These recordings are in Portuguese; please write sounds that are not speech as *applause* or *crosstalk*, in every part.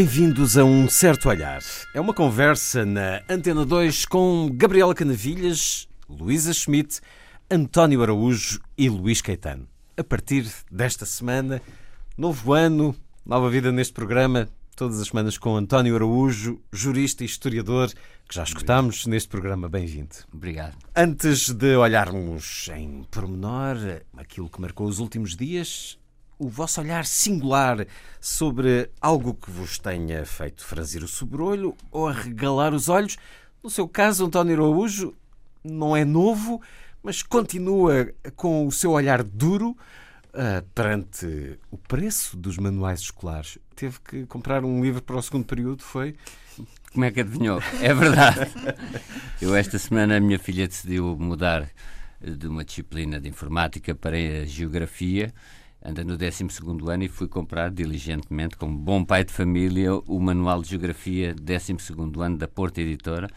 Bem-vindos a Um Certo Olhar. É uma conversa na Antena 2 com Gabriela Canavilhas, Luísa Schmidt, António Araújo e Luís Caetano. A partir desta semana, novo ano, nova vida neste programa, todas as semanas com António Araújo, jurista e historiador, que já escutámos neste programa. Bem-vindo. Obrigado. Antes de olharmos em pormenor aquilo que marcou os últimos dias, o vosso olhar singular sobre algo que vos tenha feito franzir o sobrolho ou arregalar os olhos. No seu caso, António Araújo não é novo, mas continua com o seu olhar duro uh, perante o preço dos manuais escolares. Teve que comprar um livro para o segundo período, foi? Como é que adivinhou? É verdade. *laughs* Eu esta semana a minha filha decidiu mudar de uma disciplina de informática para a geografia anda no 12 ano e fui comprar diligentemente, como bom pai de família, o Manual de Geografia 12 ano da Porta Editora,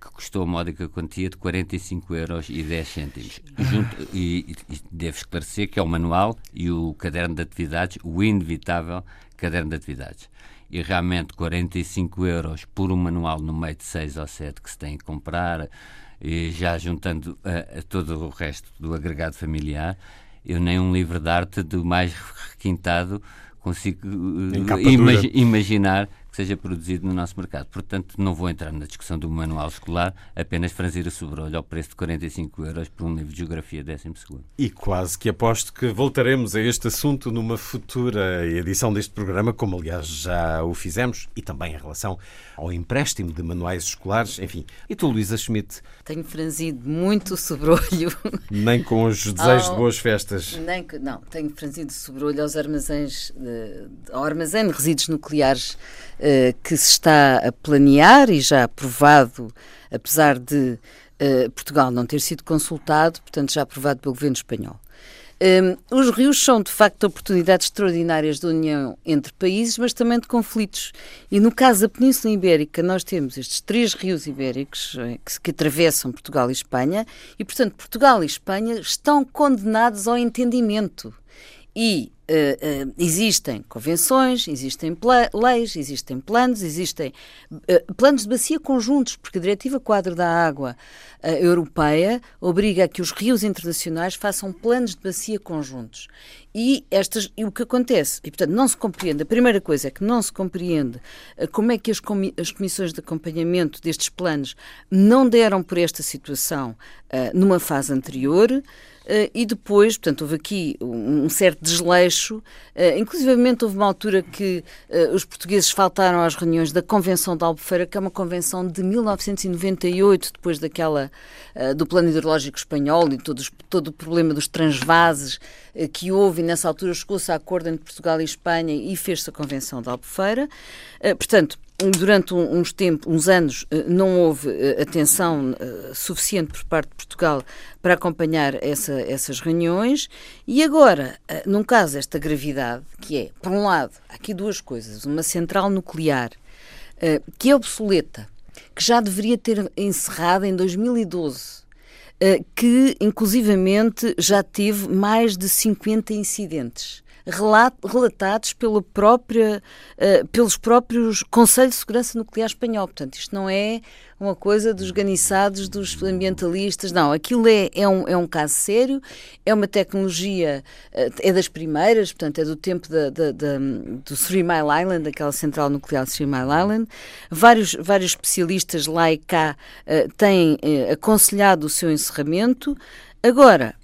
que custou a módica quantia de 45 euros e 10 cêntimos. Junto, e, e devo esclarecer que é o manual e o caderno de atividades, o inevitável caderno de atividades. E realmente 45 euros por um manual no meio de 6 ou 7 que se tem que comprar, e já juntando a, a todo o resto do agregado familiar, eu nem um livro de arte do mais requintado consigo uh, imaginar que seja produzido no nosso mercado. Portanto, não vou entrar na discussão do manual escolar, apenas franzir o sobrolho ao preço de 45 euros por um livro de geografia 12 E quase que aposto que voltaremos a este assunto numa futura edição deste programa, como aliás já o fizemos, e também em relação ao empréstimo de manuais escolares, enfim. E tu, Luísa Schmidt? Tenho franzido muito o sobrolho. Nem com os desejos de boas festas. Nem, não, tenho franzido o sobrolho aos armazéns, de, ao armazém de resíduos nucleares que se está a planear e já aprovado, apesar de uh, Portugal não ter sido consultado, portanto já aprovado pelo governo espanhol. Um, ehm, os rios são, de facto, oportunidades extraordinárias de união entre países, mas também de conflitos. E no caso da Península Ibérica, nós temos estes três rios ibéricos eh, que, que atravessam Portugal e Espanha, e, portanto, Portugal e Espanha estão condenados ao entendimento. E Uh, uh, existem convenções, existem leis, existem planos, existem uh, planos de bacia conjuntos, porque a Diretiva Quadro da Água Europeia obriga a que os rios internacionais façam planos de bacia conjuntos. E, estas, e o que acontece? E, portanto, não se compreende. A primeira coisa é que não se compreende como é que as, comi as comissões de acompanhamento destes planos não deram por esta situação numa fase anterior. Uh, e depois, portanto, houve aqui um, um certo desleixo, uh, inclusivamente houve uma altura que uh, os portugueses faltaram às reuniões da Convenção de Albufeira, que é uma convenção de 1998, depois daquela, do plano hidrológico espanhol e todos, todo o problema dos transvases que houve, e nessa altura chegou-se a acordo entre Portugal e Espanha e fez-se a Convenção de Albufeira. portanto, durante uns tempos, uns anos, eh, não houve eh, atenção eh, suficiente por parte de Portugal para acompanhar essa, essas reuniões e agora, num caso esta gravidade, que é, por um lado, aqui duas coisas, uma central nuclear que é obsoleta, que já deveria ter encerrado em 2012, que inclusivamente já teve mais de 50 incidentes relatados pela própria, uh, pelos próprios Conselhos de Segurança Nuclear Espanhol. Portanto, isto não é uma coisa dos ganiçados, dos ambientalistas, não. Aquilo é, é, um, é um caso sério, é uma tecnologia, uh, é das primeiras, portanto, é do tempo da, da, da, do Three Mile Island, daquela central nuclear de Three Mile Island. Vários, vários especialistas lá e cá uh, têm aconselhado o seu encerramento. Agora,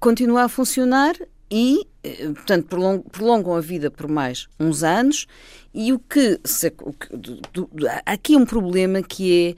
continua a funcionar e, eh, portanto, prolongam, a vida por mais uns anos. E o que. Se, o que do, do, há aqui um problema que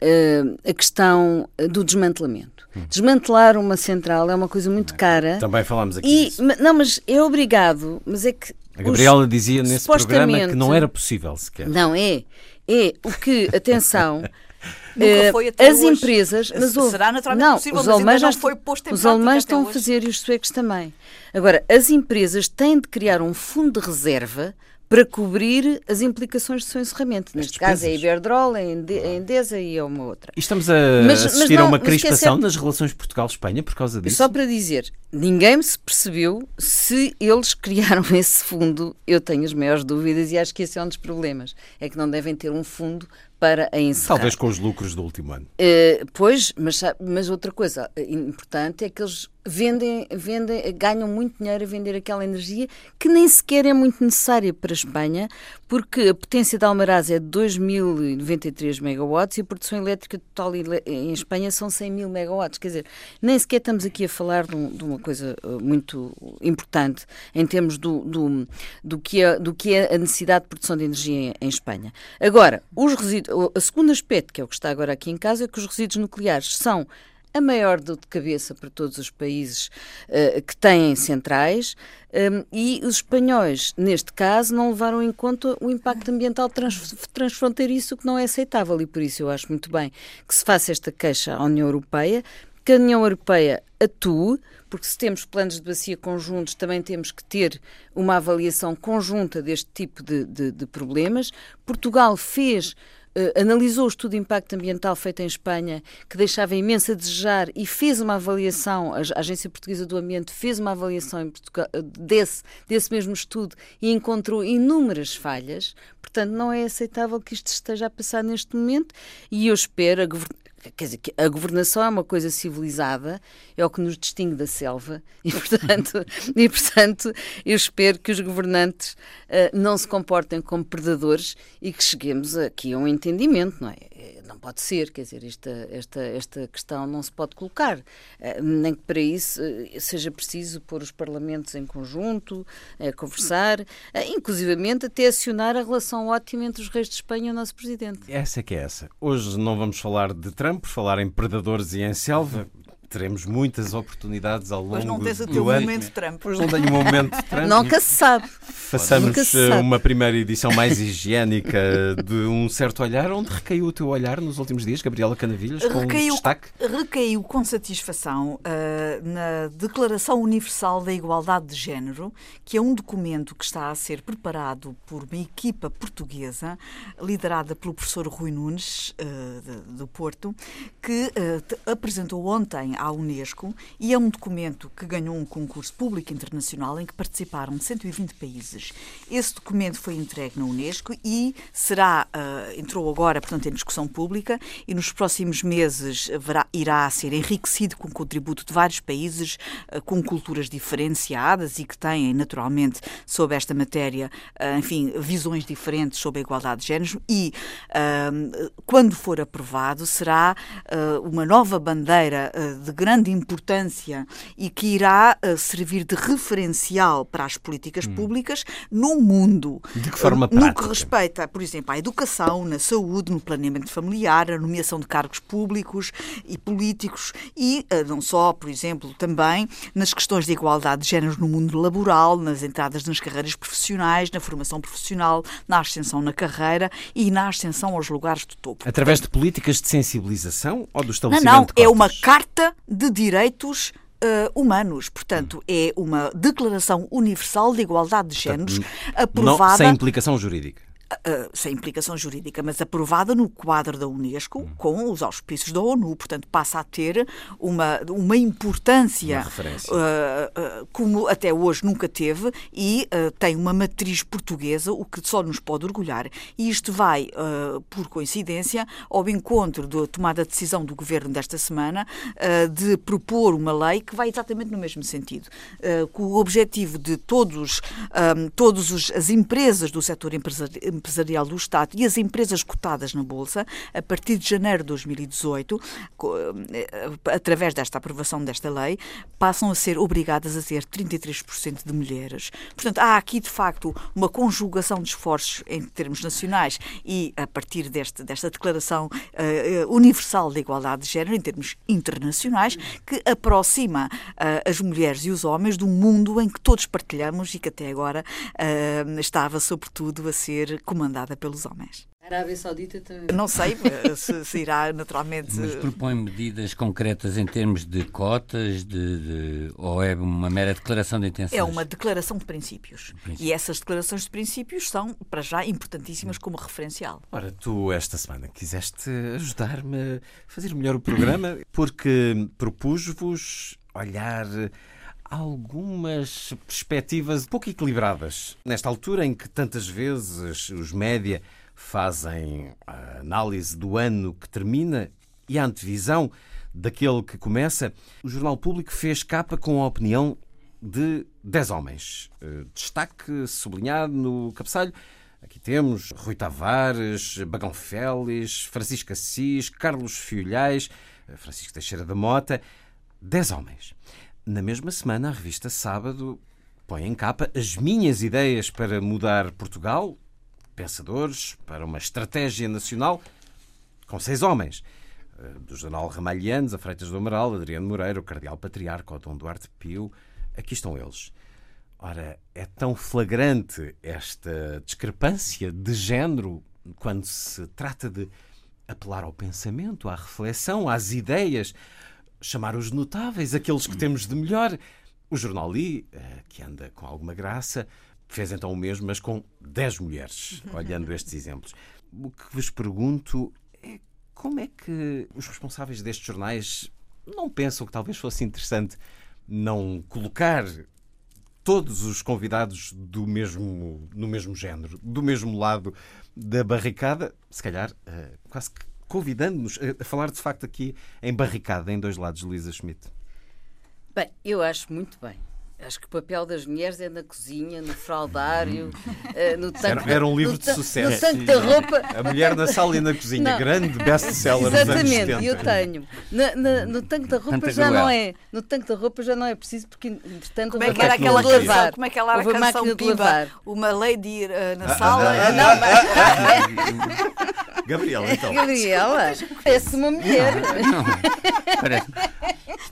é uh, a questão do desmantelamento. Hum. Desmantelar uma central é uma coisa muito cara. Também falamos aqui e, disso. Não, mas é obrigado. Mas é que. A Gabriela os, dizia nesse programa que não era possível sequer. Não, é. É o que, atenção, *laughs* Nunca foi até As hoje. empresas, mas houve, Será naturalmente não, possível, os mas alemães ainda não já- foi posto em Os alemães estão a hoje. fazer e os suecos também. Agora, as empresas têm de criar um fundo de reserva para cobrir as implicações do seu encerramento. Neste caso é a. Iberdrola, a Ende- a Endesa e é uma outra. E estamos a Mas- mas assistir a não, uma mas que é crispação certo- nas relações Portugal-Espanha por causa disso? Só para dizer, ninguém se percebeu se eles criaram *laughs* esse fundo. Eu tenho as maiores dúvidas e acho que esse é um dos problemas. É que não devem ter um fundo para a encerrar. Talvez com os lucros do último ano. Eh, pois, mas, mas outra coisa eh, importante é que eles vendem, vendem, ganham muito dinheiro a vender aquela energia que nem sequer é muito necessária para a Espanha, porque a potência da Almaraz é de 2.093 megawatts e a produção elétrica total em Espanha são 100 mil megawatts. Quer dizer, nem sequer estamos aqui a falar de, um- de uma coisa eh, muito importante em termos do, do, do, que é, do que é a necessidade de produção de energia em, Espanha. Agora, os resíduos, o segundo aspecto, que é o que está agora aqui em casa, é que os resíduos nucleares são a maior dor de cabeça para todos os países eh, que têm centrais um, e os espanhóis, neste caso, não levaram em conta o impacto ambiental trans, transfronteiriço, que não é aceitável e por isso eu acho muito bem que se faça esta queixa à União Europeia, que a União Europeia atue, porque se temos planos de bacia conjuntos, também temos que ter uma avaliação conjunta deste tipo de, de- de problemas. Portugal fez. Eh, analisou o estudo de impacto ambiental feito em Espanha, que deixava imenso a desejar, e fez uma avaliação, a Agência Portuguesa do Ambiente fez uma avaliação eh, desse, desse mesmo estudo e encontrou inúmeras falhas. Portanto, não é aceitável que isto esteja a passar neste momento e eu espero, Quer dizer, que a governação é uma coisa civilizada, é o que nos distingue da selva, e portanto, *laughs* e, portanto eu espero que os governantes eh, não se comportem como predadores e que cheguemos aqui a um entendimento, não é? Eh, Não pode ser, quer dizer, esta, esta, esta questão não se pode colocar, eh, nem que para isso eh, seja preciso pôr os parlamentos em conjunto, conversar, inclusivamente até acionar a relação ótima entre os reis de Espanha e o nosso presidente. Essa é que é essa. Hoje não vamos falar de Trump, falar em predadores e em selva. Teremos muitas oportunidades ao longo Mas não tens o do teu ano. momento Trump. Pois não tenho um momento de Trump. Nunca se sabe. Façamos Nunca se eh, sabe. uma primeira edição mais higiênica de um certo olhar. Onde recaiu o teu olhar nos últimos dias, Gabriela Canavilhas, com Recaiu, destaque? recaiu com satisfação ah, na Declaração Universal da Igualdade de Género, que é um documento que está a ser preparado por uma equipa portuguesa, liderada pelo professor Rui Nunes, ah, de- do Porto, que te- apresentou ontem à Unesco e é um documento que ganhou um concurso público internacional em que participaram 120 países. Esse documento foi entregue na Unesco e será, ah, entrou agora, portanto, em discussão pública e nos próximos meses haverá- irá ser enriquecido com o contributo de vários países ah, com culturas diferenciadas e que têm, naturalmente, sobre esta matéria, ah, enfim, visões diferentes sobre a igualdade de géneros e, quando for aprovado, será uma nova bandeira de grande importância e que irá ah, servir de referencial para as políticas públicas no mundo. De que forma Ah, No que prática? respeita, por exemplo, à educação, na saúde, no planeamento familiar, a nomeação de cargos públicos e políticos e ah, não só, por exemplo, também nas questões de igualdade de géneros no mundo laboral, nas entradas nas carreiras profissionais, na formação profissional, na ascensão na carreira e na ascensão aos lugares de topo. Através de políticas de sensibilização ou do Não, estabelecimento não, de é uma carta de direitos eh, humanos. Portanto, é uma declaração universal de igualdade de géneros Não, aprovada sem implicação jurídica. Uh, sem implicação jurídica, mas aprovada no quadro da Unesco, Hum. com os auspícios da ONU. Portanto, passa a ter uma, uma importância Uma uh, uh, como até hoje nunca teve e tem uma matriz portuguesa, o que só nos pode orgulhar. E isto vai, por coincidência, ao encontro da tomada de decisão do governo desta semana de propor uma lei que vai exatamente no mesmo sentido, com o objetivo de todos, um, todos os- as empresas do setor empresari- empresarial do Estado e as empresas cotadas na Bolsa, a partir de janeiro de 2018, co- eh, através desta aprovação desta lei, passam a ser obrigadas a ter 33% de mulheres. Portanto, há aqui, de facto, uma conjugação de esforços em termos nacionais e a partir deste, desta Declaração eh, Universal de Igualdade de Género, em termos internacionais, que aproxima eh, as mulheres e os homens de um mundo em que todos partilhamos e que até agora eh, estava, sobretudo, a ser comandada pelos homens. A Arábia Saudita também. Não sei se, se irá naturalmente. Mas propõe medidas concretas em termos de cotas, de, de, ou é uma mera declaração de intenções? É uma declaração de princípios. E essas declarações de princípios são, para já, importantíssimas como referencial. Ora, tu esta semana quiseste ajudar-me a fazer melhor o programa porque propus-vos olhar algumas perspectivas pouco equilibradas. Nesta altura em que tantas vezes os média fazem a análise do ano que termina e a antevisão daquele que começa, o Jornal Público fez capa com a opinião de 10 homens. Eh, destaque sublinhado no cabeçalho. Aqui temos Rui Tavares, Bagão Félix, Francisco Assis, Carlos Fiolhais, eh, Francisco Teixeira da Mota. 10 homens. Na mesma semana, a revista Sábado põe em capa as minhas ideias para mudar Portugal, pensadores, para uma estratégia nacional, com seis homens. Eh, do jornal Ramalhianos, a Freitas do Amaral, Adriano Moreira, o Cardeal Patriarca, o Dom Duarte Pio. Aqui estão eles. Ora, é tão flagrante esta discrepância de género quando se trata de apelar ao pensamento, à reflexão, às ideias, chamar os notáveis, aqueles que temos de melhor. O jornal Li, eh, que anda com alguma graça, fez então o mesmo, mas com 10 mulheres, *laughs* olhando estes exemplos. O que vos pergunto é como é que os responsáveis destes jornais não pensam que talvez fosse interessante não colocar todos os convidados do mesmo, no mesmo género, do mesmo lado da barricada, se calhar eh, quase que convidando-nos a falar de facto aqui em barricada, em dois lados, Luísa Schmidt? Bem, eu acho muito bem. Acho que o papel das mulheres é na cozinha, no fraldário, uh, no tanque. Era, era um livro de sucesso. No tanque da roupa. A mulher na sala e na cozinha, não. grande best-seller Exatamente, eu tenho. Na, na, no tanque da roupa já não é. No tanque da roupa já não é preciso, porque entretanto como é que era aquela de lavar. Como é que era a canção de lavar? Uma lady uh, na ah, sala. Ah, não, Gabriela, então. Gabriela, parece uma mulher. Não, parece.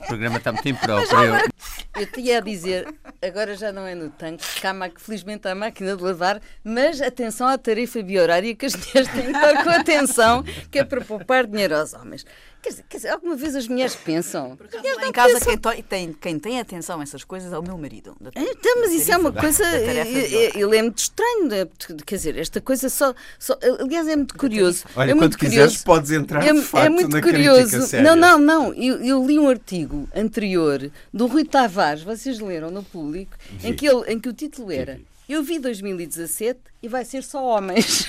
O programa está muito impróprio. Eu tinha a dizer, agora já não é no tanque, que há, felizmente há máquina de lavar, mas atenção à tarefa biorária que as mulheres têm que estar com atenção, que é para poupar dinheiro aos homens. Quer dizer, quer dizer, alguma vez as mulheres pensam? em casa pensam. Quem, tem, quem tem atenção a essas coisas é o meu marido. Da, então, mas isso é uma coisa. Ele é muito estranho. Né? Quer dizer, esta coisa só. só aliás, é muito curioso. Olha, é quando muito quiseres, curioso. podes entrar. É, facto, é muito curioso. Não, não, não. Eu, eu, li um artigo anterior do Rui Tavares, vocês leram no público, em que, ele, em que o título era. Eu vi 2017 e vai ser só homens.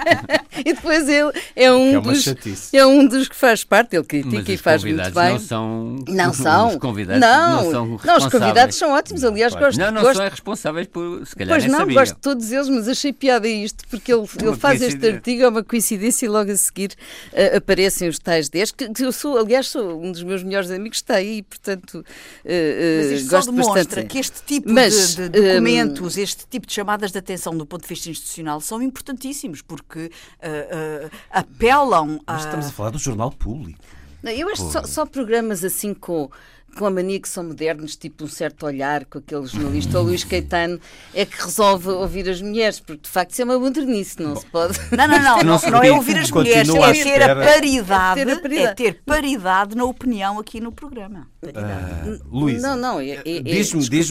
*laughs* e depois ele é um, é dos, é um dos que faz parte, ele critica e faz muito bem. Não são. Não *laughs* são. Os convidados não, não são Não, os convidados são ótimos. Aliás, não, gosto Não, não gosto... são responsáveis por. Se calhar pois nem não, sabia. gosto de todos eles, mas achei piada isto, porque ele, ele faz este artigo, é uma coincidência e logo a seguir uh, aparecem os tais 10, que, que, eu sou, aliás, sou um dos meus melhores amigos, está aí, portanto. Uh, uh, mas isto gosto só demonstra bastante. que este tipo mas, de, de documentos, um, este tipo de chamadas de atenção do ponto de vista institucional são importantíssimos, porque uh, uh, apelam a. Mas estamos a falar do jornal público. Não, eu acho só, só programas assim com com a mania que são modernos, tipo um certo olhar com aquele jornalista, o Luís *laughs* Caetano, é que resolve ouvir as mulheres, porque de facto isso é uma modernice, não Bom, se pode. Não, não, não, *laughs* não, não é ouvir as mulheres, é ter a paridade, é ter, a paridade. É ter paridade na opinião aqui no programa. Uh, Luísa, não, não, é, é, diz-me diz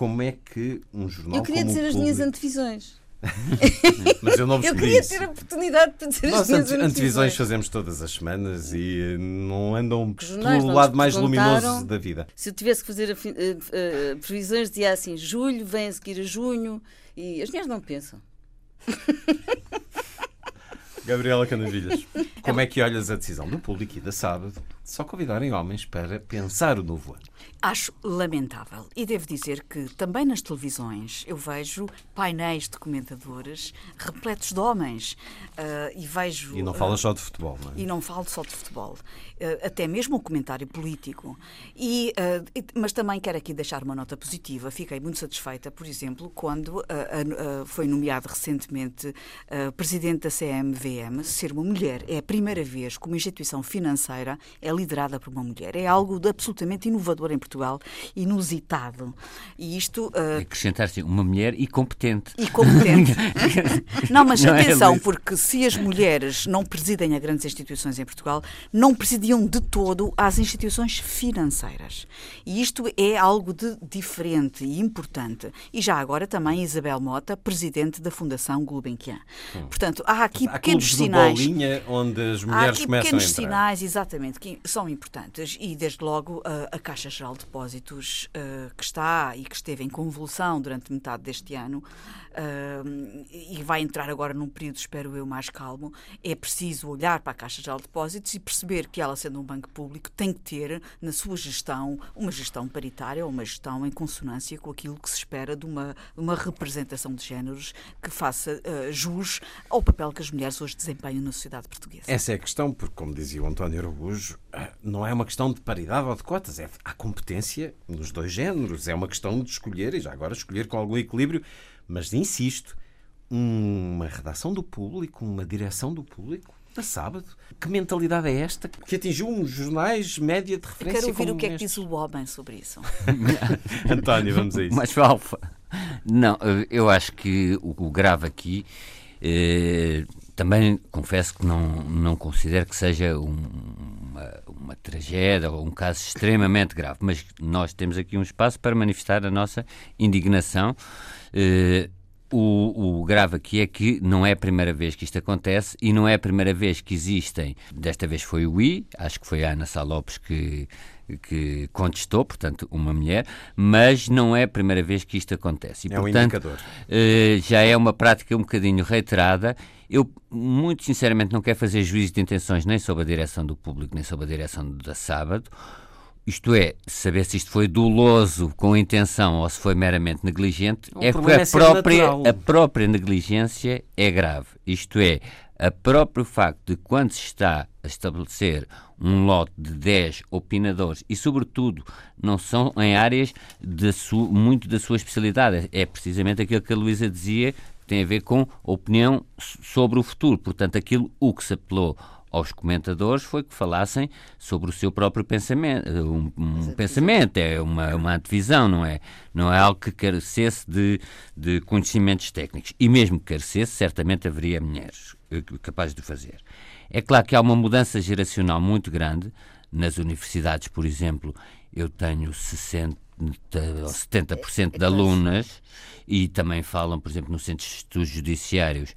como é que um jornal. Eu queria dizer as minhas antevisões. *laughs* Mas eu não vos *laughs* Eu queria ter a oportunidade de dizer Nós as minhas antevisões. antevisões fazemos todas as semanas e não andam pelo lado mais luminoso da vida. Se eu tivesse que fazer uh, uh, previsões, dizia assim: julho vem a seguir a junho e as mulheres não pensam. *laughs* Gabriela Canavilhas, como é que olhas a decisão do público e da sábado só convidarem homens para pensar o novo ano? Acho lamentável. E devo dizer que também nas televisões eu vejo painéis de comentadores repletos de homens. Uh, e vejo. E não falas uh, só de futebol, não é? E não falo só de futebol. Uh, até mesmo o comentário político. E, mas também quero aqui deixar uma nota positiva. Fiquei muito satisfeita, por exemplo, quando foi nomeado recentemente presidente da CMVM ser uma mulher. É a primeira vez que uma instituição financeira é liderada por uma mulher. É algo de absolutamente inovador em Portugal, inusitado. E isto. Uh... Acrescentar-se uma mulher e competente. E competente. *laughs* não, mas não é, atenção, é, porque se as mulheres não presidem a grandes instituições em Portugal, não presidiam de todo às instituições financeiras. E isto é algo de diferente e importante. E já agora também Isabel Mota, presidente da Fundação Gulbenkian. Hum. Portanto, há aqui há pequenos sinais. Bolinha onde as mulheres há aqui pequenos sinais, exatamente, que são importantes. E desde logo a, a Caixa Geral de Depósitos, uh, que está e que esteve em convulsão durante metade deste ano, uh, e vai entrar agora num período, espero eu, mais calmo, é preciso olhar para a Caixa Geral de Depósitos e perceber que ela, sendo um banco público, tem que ter na sua gestão uma gestão paritária ou uma gestão em consonância com aquilo que se espera de uma, uma representação de géneros que faça uh, jus ao papel que as mulheres hoje desempenham na sociedade portuguesa. Essa é a questão, porque, como dizia o António Araújo, não é uma questão de paridade ou de cotas, é a competência nos dois géneros, é uma questão de escolher, e já agora escolher com algum equilíbrio mas insisto, uma redação do público, uma direção do público, a sábado. Que mentalidade é esta que atingiu uns jornais média de referência? Eu quero ouvir o que é que diz o homem sobre isso. *laughs* António, vamos a isso. Mas alfa. Não, eu acho que o, grave aqui eh, também confesso que não, não considero que seja um, uma, tragédia ou um caso extremamente grave, mas nós temos aqui um espaço para manifestar a nossa indignação Uh, o, o, grave aqui é que não é a primeira vez que isto acontece e não é a primeira vez que existem. Desta vez foi o I, acho que foi a Ana Salopes que, que contestou, portanto, uma mulher, mas não é a primeira vez que isto acontece. E, é portanto, um indicador. Uh, já é uma prática um bocadinho reiterada. Eu, muito sinceramente, não quero fazer juízo de intenções nem sobre a direção do público, nem sobre a direção da sábado. Isto é, saber se isto foi doloso com intenção ou se foi meramente negligente, o é porque a, é própria, a própria negligência é grave. Isto é, a próprio facto de quando se está a estabelecer um lote de 10 opinadores e, sobretudo, não são em áreas de muito da sua especialidade, é precisamente aquilo que a Luísa dizia, que tem a ver com opinião sobre o futuro. Portanto, aquilo o que se apelou aos comentadores foi que falassem sobre o seu próprio pensamento. Um, um pensamento, é uma, uma antevisão, não é? Não é algo que carecesse de, de conhecimentos técnicos. E mesmo que carecesse, certamente haveria mulheres eh, capazes de fazer. É claro que há uma mudança geracional muito grande. Nas universidades, por exemplo, eu tenho 60 ou 70% de alunas e também falam, por exemplo, no Centro de Estudos Judiciários,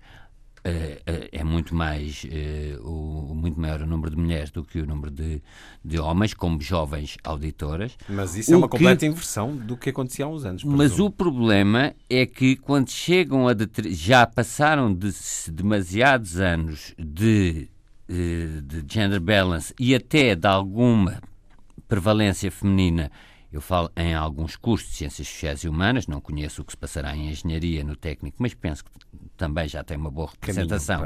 é, é, é muito mais é, o muito maior o número de mulheres do que o número de, de homens como jovens auditoras. Mas isso é uma completa inversão do que acontecia há uns anos. Mas o problema é que quando chegam a já passaram de demasiados anos de, de gender balance e até de alguma prevalência feminina eu falo em alguns cursos de Ciências Sociais e Humanas, não conheço o que se passará em Engenharia, no técnico, mas penso que também já tem uma boa representação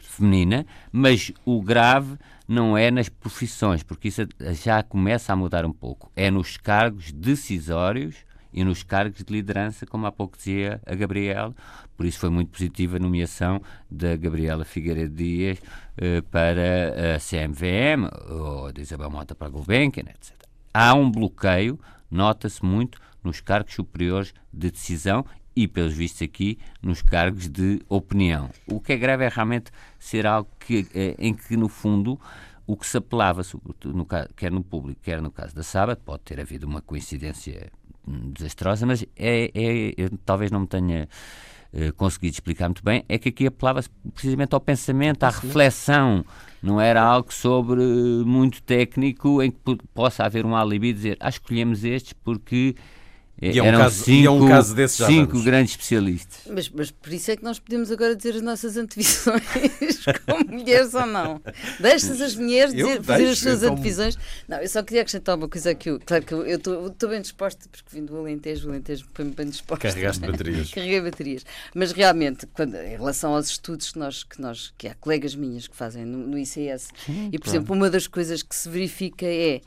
feminina. Mas o grave não é nas profissões, porque isso já começa a mudar um pouco. É nos cargos decisórios e nos cargos de liderança, como há pouco dizia a Gabriela. Por isso foi muito positiva a nomeação da Gabriela Figueiredo Dias eh, para a CMVM, ou de Isabel Mota para a Gulbenkian, etc há um bloqueio, nota-se muito, nos cargos superiores de decisão e, pelos vistos aqui, nos cargos de opinião. O que é grave é realmente ser algo que, eh, em que, no fundo, o que se apelava, no, quer no público, quer no caso da Sábado, pode ter havido uma coincidência hum, desastrosa, mas é, é eu talvez não me tenha uh, conseguido explicar muito bem, é que aqui apelava-se precisamente ao pensamento, à reflexão não era algo sobre muito técnico em que possa haver um alibi e dizer ah, escolhemos estes porque e é um, caso, cinco, é um caso desses já cinco vamos. grandes especialistas. Mas, mas por isso é que nós podemos agora dizer as nossas antevisões *laughs* como mulheres ou não. Deixas as mulheres dizer, fazer as suas então... antevisões. Não, eu só queria acrescentar uma coisa que eu, claro que eu estou bem disposta, porque vim do Alentejo, o Alentejo põe-me bem disposta. Carregaste baterias. *laughs* Carreguei baterias. Mas realmente, quando, em relação aos estudos que nós, que nós, que há colegas minhas que fazem no, no ICS, Sim, e por claro. exemplo, uma das coisas que se verifica é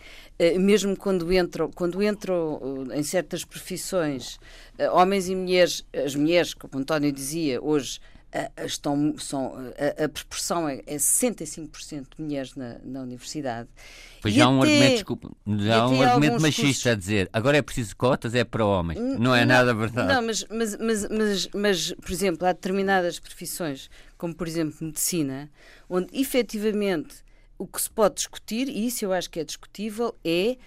mesmo quando entram, quando entram eh, em certas profissões, eh, homens e mulheres, as mulheres, como o António dizia, hoje estão, são, a, a proporção é, é 65% de mulheres na, na universidade. Pois já há um argumento, desculpa, há um argumento machista cursos... a dizer agora é preciso cotas, é para homens. Não é não, nada verdade. Não, mas, mas, mas, mas, mas, por exemplo, há determinadas profissões, como por exemplo medicina, onde efetivamente o que se pode discutir, e isso eu acho que é discutível, é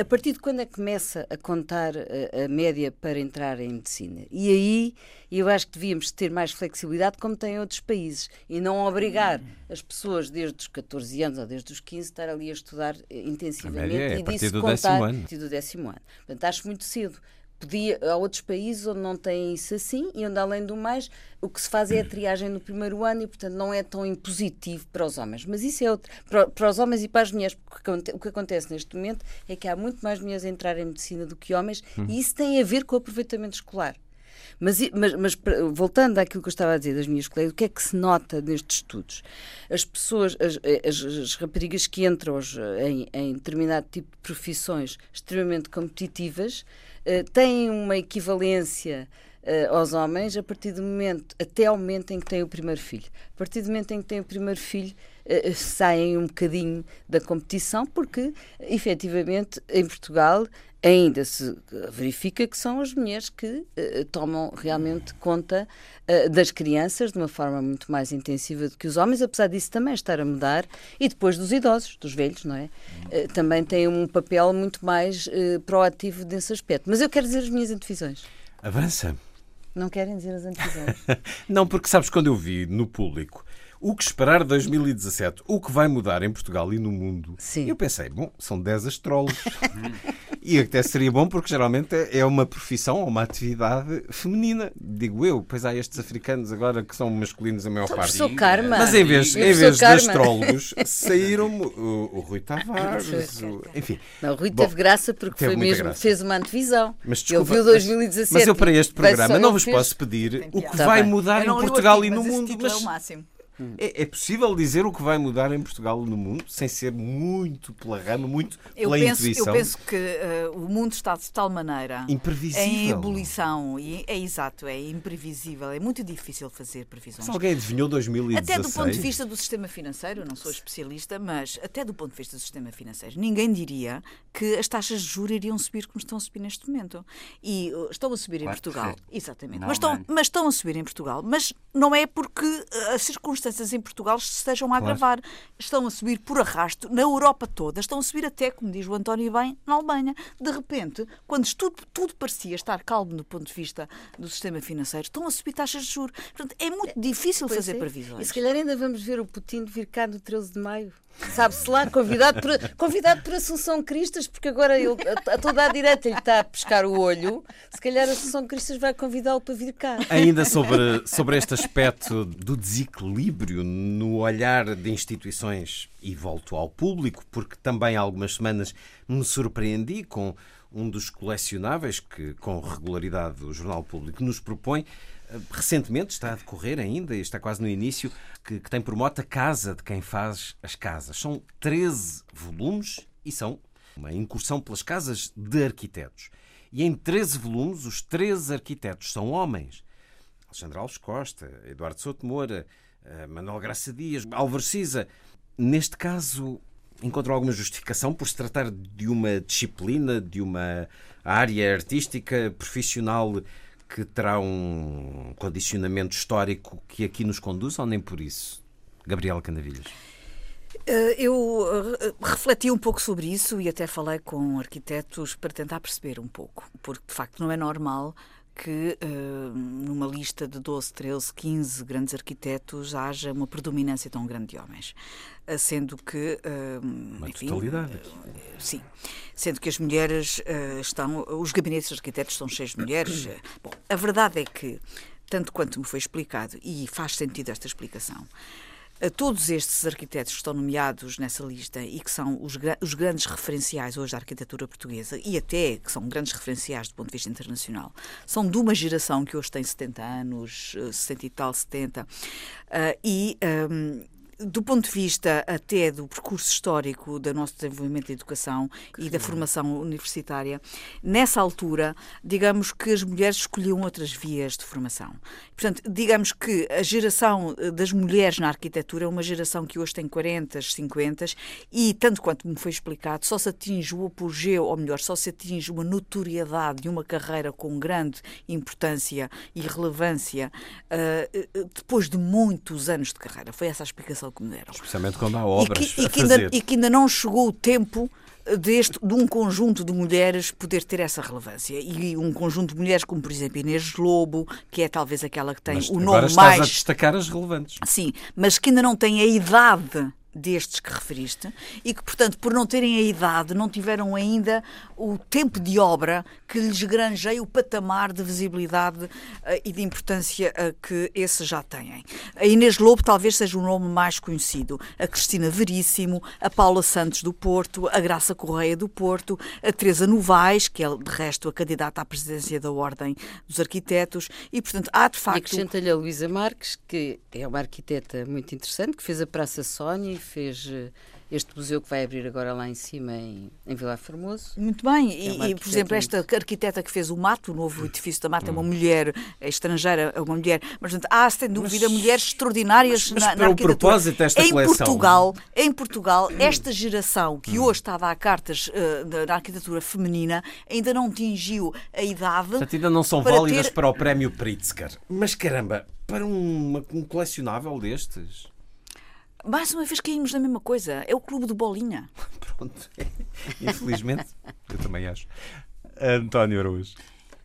a, partir de quando é que começa a contar a, a, média para entrar em medicina. E aí eu acho que devíamos ter mais flexibilidade, como tem em outros países, e não obrigar as pessoas desde os 14 anos ou desde os 15 a estar ali a estudar eh, intensivamente é e disso contar a partir do décimo ano. Portanto, acho muito cedo podia, há outros países onde não têm isso assim e onde, além do mais, o que se faz é a triagem no primeiro ano e, portanto, não é tão impositivo para os homens. Mas isso é outro, para, para os homens e para as mulheres, porque o que acontece neste momento é que há muito mais mulheres a entrar em medicina do que homens hum. e isso tem a ver com o aproveitamento escolar. Mas, mas, mas, voltando àquilo que eu estava a dizer das minhas colegas, o que é que se nota nestes estudos? As pessoas, as, as, as raparigas que entram em, em determinado tipo de profissões extremamente competitivas, têm uma equivalência uh, aos homens a partir do momento, até ao momento em que têm o primeiro filho. A partir do momento em que têm o primeiro filho, uh, saem um bocadinho da competição, porque efetivamente em Portugal ainda se verifica que são as mulheres que uh, tomam realmente conta uh, das crianças de uma forma muito mais intensiva do que os homens, apesar disso também estar a mudar, e depois dos idosos, dos velhos, não é? Uh, também têm um papel muito mais proativo nesse aspecto. Mas eu quero dizer as minhas antevisões. Avança. Não querem dizer as antevisões? *laughs* não, porque sabes, quando eu vi no público o que esperar de 2017? O que vai mudar em Portugal e no mundo? Sim. Eu pensei, bom, são 10 astrólogos. *laughs* e até seria bom porque geralmente é uma profissão ou uma atividade feminina, digo eu. Pois há estes africanos agora que são masculinos a maior sou parte. Sou karma. Mas em vez, em vez de astrólogos, *laughs* saíram o, o, Rui Tavares, o, enfim. Não, o Rui bom, teve graça porque teve foi mesmo, graça. fez uma antevisão. Mas desculpa, Ele viu 2017. Mas eu para este programa não vos fez... posso pedir o que tá vai bem. mudar em Portugal e no mundo. Mas... É o máximo. É, é, possível dizer o que vai mudar em Portugal no mundo sem ser muito pela rama, muito eu pela penso, intuição? Eu penso que uh, o mundo está de tal maneira imprevisível. em ebulição e é exato, é imprevisível, é muito difícil fazer previsões. Se alguém adivinhou 2016? Até do ponto de vista do sistema financeiro, eu não sou especialista, mas até do ponto de vista do sistema financeiro, ninguém diria que as taxas de juros iriam subir como estão a subir neste momento. E uh, estão a subir em Portugal, exatamente. mas estão, mas estão a subir em Portugal, mas não é porque uh, as circunstâncias em Portugal se estejam a claro. agravar. Estão a subir por arrasto na Europa toda, estão a subir até, como diz o António bem, na Alemanha. De repente, quando tudo, tudo parecia estar calmo do ponto de vista do sistema financeiro, estão a subir taxas de juros. Portanto, é muito difícil pois fazer é. previsões. E se calhar ainda vamos ver o Putin vir cá no 13 de maio. Sabe-se lá, convidado por, convidado por Assunção Cristas, porque agora ele, a, toda a direita lhe está a pescar o olho. Se calhar Assunção Cristas vai convidá-lo para vir cá. Ainda sobre, sobre este aspecto do desequilíbrio no olhar de instituições, e volto ao público, porque também há algumas semanas me surpreendi com um dos colecionáveis que, com regularidade, o Jornal Público nos propõe recentemente, está a decorrer ainda, e está quase no início, que, que tem por moto a Casa de Quem Faz as Casas. São 13 volumes e são uma incursão pelas casas de arquitetos. E em 13 volumes, os 13 arquitetos são homens. Alexandre Alves Costa, Eduardo Souto Moura, eh, Manuel Graça Dias, Álvaro Cisa. Neste caso, encontram alguma justificação por se tratar de uma disciplina, de uma área artística profissional que terá um condicionamento histórico que aqui nos conduz ou nem por isso? Gabriela Candavilhas. Eh, eu eh, refleti um pouco sobre isso e até falei com arquitetos para tentar perceber um pouco, porque de facto não é normal que uh, numa lista de 12, 13, 15 grandes arquitetos haja uma predominância tão grande de homens. Uh, sendo que. Uh, uma enfim, totalidade. sim. Sendo que as mulheres estão. Os gabinetes de arquitetos estão cheios de mulheres. *coughs* Bom, a verdade é que, tanto quanto me foi explicado, e faz sentido esta explicação, todos estes arquitetos que estão nomeados nessa lista e que são os, os, grandes referenciais hoje da arquitetura portuguesa e até que são grandes referenciais do ponto de vista internacional, são de uma geração que hoje tem 70 anos, 60 eh, e tal, 70, uh, e um, ehm, do ponto de vista até do percurso histórico do nosso desenvolvimento da educação que e da formação universitária, nessa altura, digamos que as mulheres escolhiam outras vias de formação. Portanto, digamos que a geração eh, das mulheres na arquitetura é uma geração que hoje tem 40, 50 e, tanto quanto me foi explicado, só se atinge o apogeu, ou melhor, só se atinge uma notoriedade e uma carreira com grande importância e relevância uh, depois de muitos anos de carreira. Foi essa a explicação que me deram. Especialmente quando há obras e que, e que, ainda, e que ainda não chegou o tempo deste, de um conjunto de mulheres poder ter essa relevância. E um conjunto de mulheres, como por exemplo Inês Lobo, que é talvez aquela que tem mas o nome estás mais. a destacar as relevantes. Sim, mas que ainda não tem a idade destes que referiste e que, portanto, por não terem a idade, não tiveram ainda o tempo de obra que lhes granjeia o patamar de visibilidade uh, e de importância uh, que esses já têm. A Inês Lobo talvez seja o nome mais conhecido, a Cristina Veríssimo, a Paula Santos do Porto, a Graça Correia do Porto, a Teresa Novaes, que é de resto a candidata à presidência da Ordem dos Arquitetos, e portanto há de facto. E acrescenta-lhe a Luísa Marques, que é uma arquiteta muito interessante, que fez a Praça Sónia fez eh, este museu que vai abrir agora lá em cima, em, em Vila Formoso. Muito bem, e, é e, por exemplo, esta arquiteta que fez o Mato, o novo edifício da Mata, é uma mulher é estrangeira, é uma mulher, mas há, sem dúvida, mas, mulheres extraordinárias mas, mas na, na arquitetura. propósito desta em coleção. Portugal, em Portugal, esta geração que hoje está a dar cartas uh, da arquitetura feminina ainda não atingiu a idade. Portanto, ainda não são para válidas ter... para o prémio Pritzker. Mas caramba, para um, um colecionável destes. Mais uma vez caímos na mesma coisa. É o clube do Bolinha. *laughs* Pronto. Infelizmente, eu também acho. António Araújo.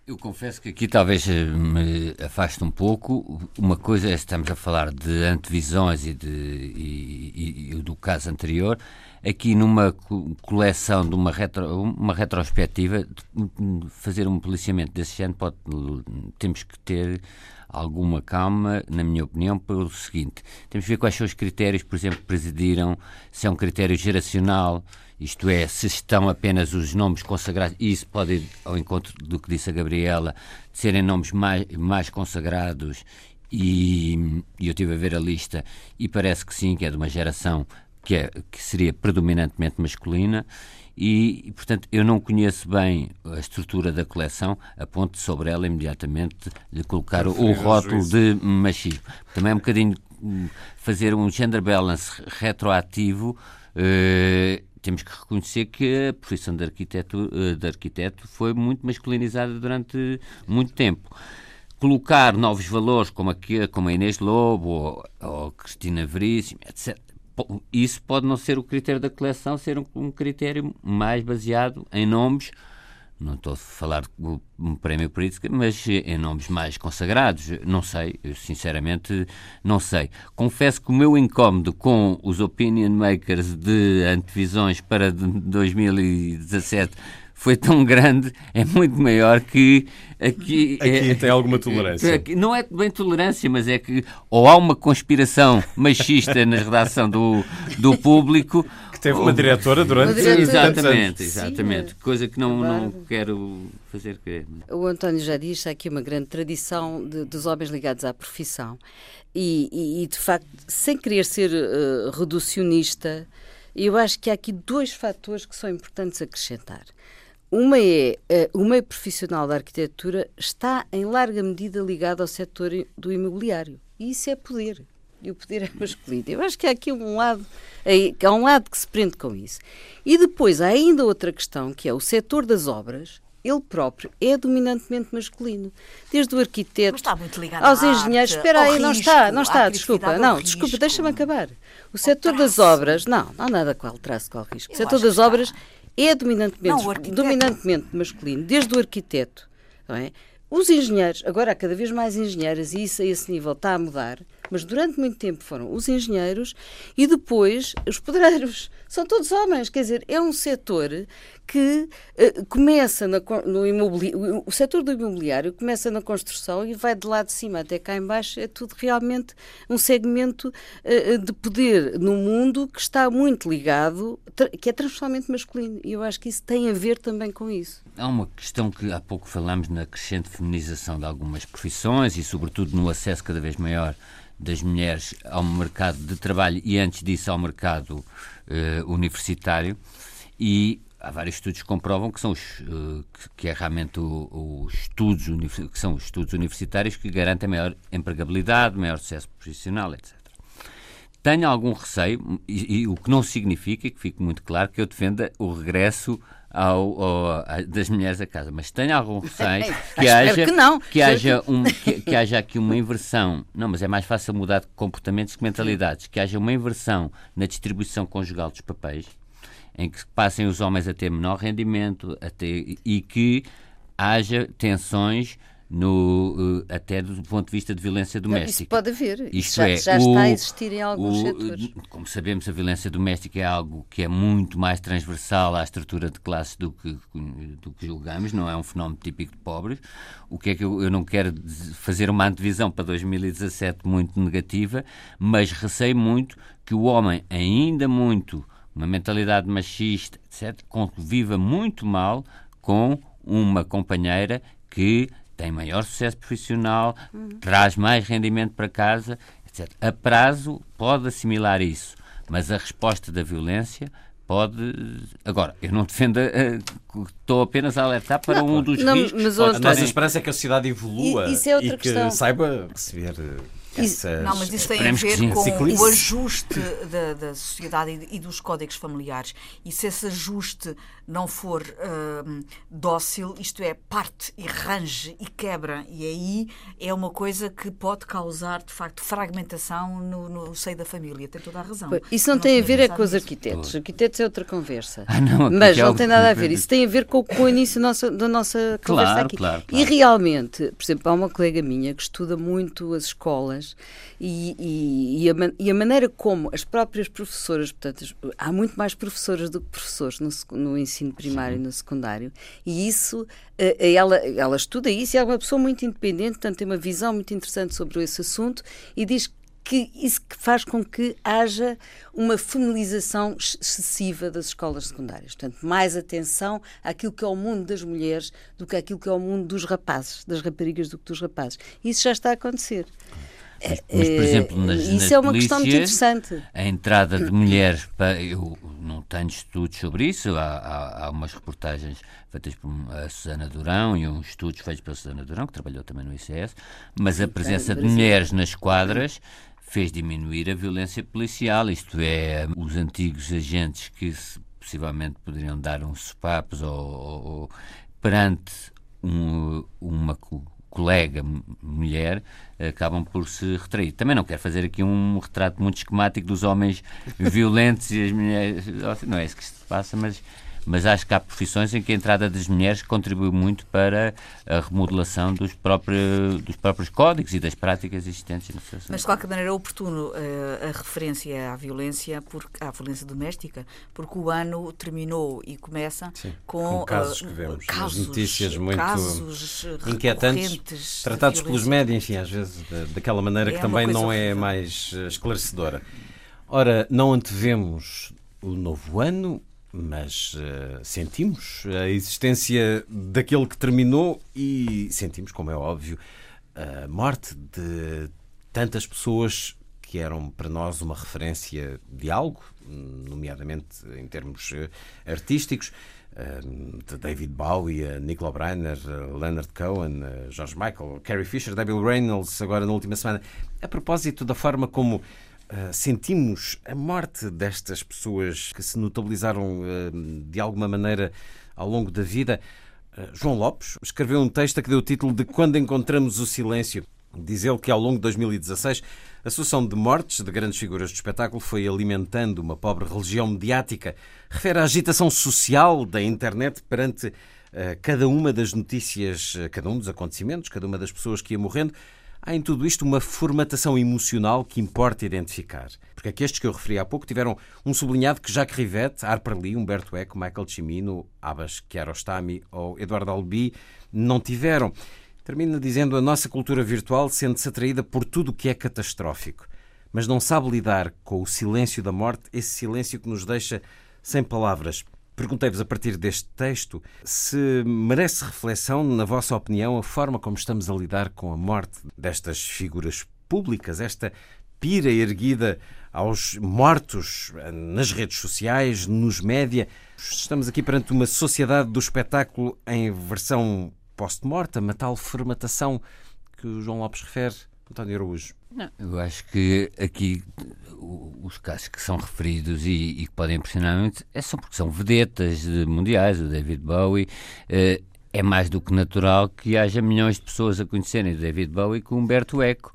Eu confesso que aqui talvez eh, me afaste um pouco. Uma coisa é estamos a falar de antevisões e, de, e, e, e do caso anterior. Aqui numa coleção de uma, retro, uma retrospectiva, fazer um policiamento desse género pode, temos que ter alguma calma, na minha opinião, pelo seguinte: temos que ver quais são os critérios, por exemplo, que presidiram, se é um critério geracional, isto é, se estão apenas os nomes consagrados, e isso pode ir ao encontro do que disse a Gabriela, de serem nomes mais, mais consagrados, e, e eu estive a ver a lista, e parece que sim, que é de uma geração que, é, que seria predominantemente masculina, e, portanto, eu não conheço bem a estrutura da coleção, a ponto de sobre ela imediatamente lhe colocar o, rótulo de machismo. Também é um bocadinho fazer um gender balance retroativo. Eh, temos que reconhecer que a profissão de arquiteto, eh, de arquiteto foi muito masculinizada durante muito tempo colocar novos valores como a, como a Inês Lobo ou, ou Cristina Veríssimo, etc isso pode não ser o critério da coleção, ser um, um critério mais baseado em nomes não estou a falar do um prémio Pritzker, mas em nomes mais consagrados, não sei, sinceramente não sei. Confesso que o meu incómodo com os opinion makers de antevisões para 2017 foi tão grande, é muito maior que aqui. Aqui é, tem alguma tolerância. Aqui, não é bem tolerância, mas é que ou há uma conspiração machista na redação do, do público. Que teve uma diretora durante uma diretora. Exatamente, exatamente. Sim, coisa que não, não quero fazer crer. O António já disse, há aqui uma grande tradição de, dos homens ligados à profissão. E, e, e de facto, sem querer ser uh, reducionista, eu acho que há aqui dois fatores que são importantes acrescentar. Uma é uh, o meio profissional da arquitetura está em larga medida ligado ao setor do imobiliário. E isso é poder. E o poder é masculino. Eu acho que há aqui um lado, há um lado que se prende com isso. E depois há ainda outra questão, que é o setor das obras, ele próprio é dominantemente masculino. Desde o arquiteto aos engenheiros. Espera aí, não está, não está, desculpa. Não, desculpa, deixa-me acabar. O setor das obras, não, não há nada qual traço, qual risco. O setor das obras é dominantemente, não, dominantemente masculino, desde o arquiteto, é? Os engenheiros, agora há cada vez mais engenheiras e isso a esse nível está a mudar, mas durante muito tempo foram os engenheiros e depois os pedreiros. São todos homens, quer dizer, é um setor que uh, começa na, no imobiliário, o setor do imobiliário começa na construção e vai de lá de cima até cá embaixo, é tudo realmente um segmento uh, de poder no mundo que está muito ligado, que é transversalmente masculino. E eu acho que isso tem a ver também com isso. Há uma questão que há pouco falamos na crescente feminização de algumas profissões e, sobretudo, no acesso cada vez maior das mulheres ao mercado de trabalho e, antes disso, ao mercado uh, universitário. E há vários estudos que comprovam que são os, uh, que é realmente os estudos que são os estudos universitários que garantem maior empregabilidade, maior sucesso profissional, etc. Tenho algum receio, e, e, o que não significa, que fique muito claro, que eu defenda o regresso ao, ao, das mulheres a casa, mas tenho algum receio *laughs* que haja, que, não. que, haja um, que, que, haja aqui uma inversão. Não, mas é mais fácil mudar de comportamentos que mentalidades. Que haja uma inversão na distribuição conjugal dos papéis em que passem os homens a ter menor rendimento a ter, e que haja tensões no, uh, até do ponto de vista de violência doméstica. Isso pode haver. Isto já, é, já o, está a existir em alguns o, setores. Como sabemos, a violência doméstica é algo que é muito mais transversal à estrutura de classes do que, do que julgamos, não é um fenómeno típico de pobres. O que é que eu, eu não quero fazer uma antevisão para 2017 muito negativa, mas receio muito que o homem, ainda muito uma mentalidade machista, etc., conviva muito mal com uma companheira que tem maior sucesso profissional, uhum. traz mais rendimento para casa, etc. A prazo pode assimilar isso, mas a resposta da violência pode. Agora, eu não defendo. Estou apenas a alertar para não, um dos não, riscos. Mas a nossa esperança é que a sociedade evolua e, é e que questão. saiba receber essas... Não, mas isso tem a ver com o ajuste da, da sociedade e, dos códigos familiares. E se esse ajuste não for uh, dócil, isto é, parte e range e quebra, e aí é uma coisa que pode causar, de facto, fragmentação no, no seio da família. Tem toda a razão. Isso não, não tem a ver é com os arquitetos. Os arquitetos é outra conversa. Ah, não, mas não tem nada a ver. Isso tem a ver com, com o início da nossa, da nossa conversa claro, aqui. Claro, claro. E realmente, por exemplo, há uma colega minha que estuda muito as escolas e, e, e, a, e, a, maneira como as próprias professoras, portanto, há muito mais professoras do que professores no, no ensino primário Sim. e no secundário, e isso, eh, eh, ela, ela estuda isso e é uma pessoa muito independente, portanto, tem uma visão muito interessante sobre esse assunto e diz que isso que faz com que haja uma feminização excessiva das escolas secundárias. Portanto, mais atenção àquilo que é o mundo das mulheres do que àquilo que é o mundo dos rapazes, das raparigas do que dos rapazes. Isso já está a acontecer. Mas, mas, por exemplo, nas, Isso nas é uma questão muito interessante. A entrada de mulheres, para, eu não tenho estudos sobre isso, há, há, há, umas reportagens feitas por a Susana Durão e uns estudos feitos pela Susana Durão, que trabalhou também no ICS, mas a presença de mulheres nas quadras fez diminuir a violência policial, isto é, os antigos agentes que possivelmente poderiam dar uns sopapos ou, ou, ou perante um, uma colega mulher acabam por se retrair. Também não quero fazer aqui um retrato muito esquemático dos homens violentos e as mulheres. Não é isso que se passa, mas mas acho que há profissões em que a entrada das mulheres contribui muito para a remodelação dos próprios, dos próprios códigos e das práticas existentes. Mas, de qualquer maneira, é oportuno uh, a referência à violência, porque, à violência doméstica, porque o ano terminou e começa Sim, com, com, casos uh, que vemos casos, notícias muito casos inquietantes, tratados pelos médios, enfim, às vezes daquela maneira é que também não é mais eh, esclarecedora. Ora, não antevemos o novo ano, mas uh, sentimos a existência daquele que terminou e sentimos, como é óbvio, a morte de tantas pessoas que eram para nós uma referência de algo, nomeadamente em termos uh, artísticos, uh, de David Bowie, Nicola Breiner, Leonard Cohen, George Michael, Carrie Fisher, Debbie Reynolds, agora na última semana, a propósito da forma como sentimos a morte destas pessoas que se notabilizaram uh, de alguma maneira ao longo da vida. Uh, João Lopes escreveu um texto que deu o título de Quando Encontramos o Silêncio. Diz ele que ao longo de 2016 a sucessão de mortes de grandes figuras do espetáculo foi alimentando uma pobre religião mediática. Refere à agitação social da internet perante cada uma das notícias, cada um dos acontecimentos, cada uma das pessoas que ia morrendo há em tudo isto uma formatação emocional que importa identificar. Porque que estes que eu referi há pouco tiveram um sublinhado que Jacques Rivette, Harper Lee, Humberto Eco, Michael Cimino, Abbas Kiarostami ou Eduardo Albi não tiveram. Termina dizendo a nossa cultura virtual sente-se atraída por tudo o que é catastrófico, mas não sabe lidar com o silêncio da morte, esse silêncio que nos deixa sem palavras. Perguntei-vos a partir deste texto se merece reflexão, na vossa opinião, a forma como estamos a lidar com a morte destas figuras públicas, esta pira erguida aos mortos nas redes sociais, nos média. Estamos aqui perante uma sociedade do espetáculo em versão post-mortem, a tal formatação que o João Lopes refere. António Araújo. Não, eu acho que aqui os casos que são referidos e, e que podem impressionar muito é só porque são vedetas mundiais, o David Bowie. Eh, é mais do que natural que haja milhões de pessoas a conhecerem o David Bowie com Humberto Eco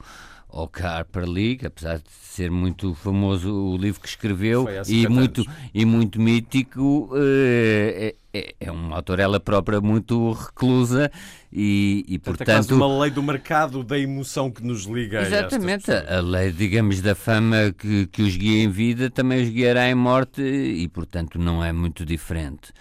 ou que a Harper Lee, apesar de ser muito famoso o livro que escreveu e muito, e muito mítico, eh, é, é, é uma autora ela própria muito reclusa e, e portanto... É quase uma lei do mercado da emoção que nos liga Exatamente, a, a lei, digamos, da fama que, que os guia em vida também os guiará em morte e, portanto, não é muito diferente.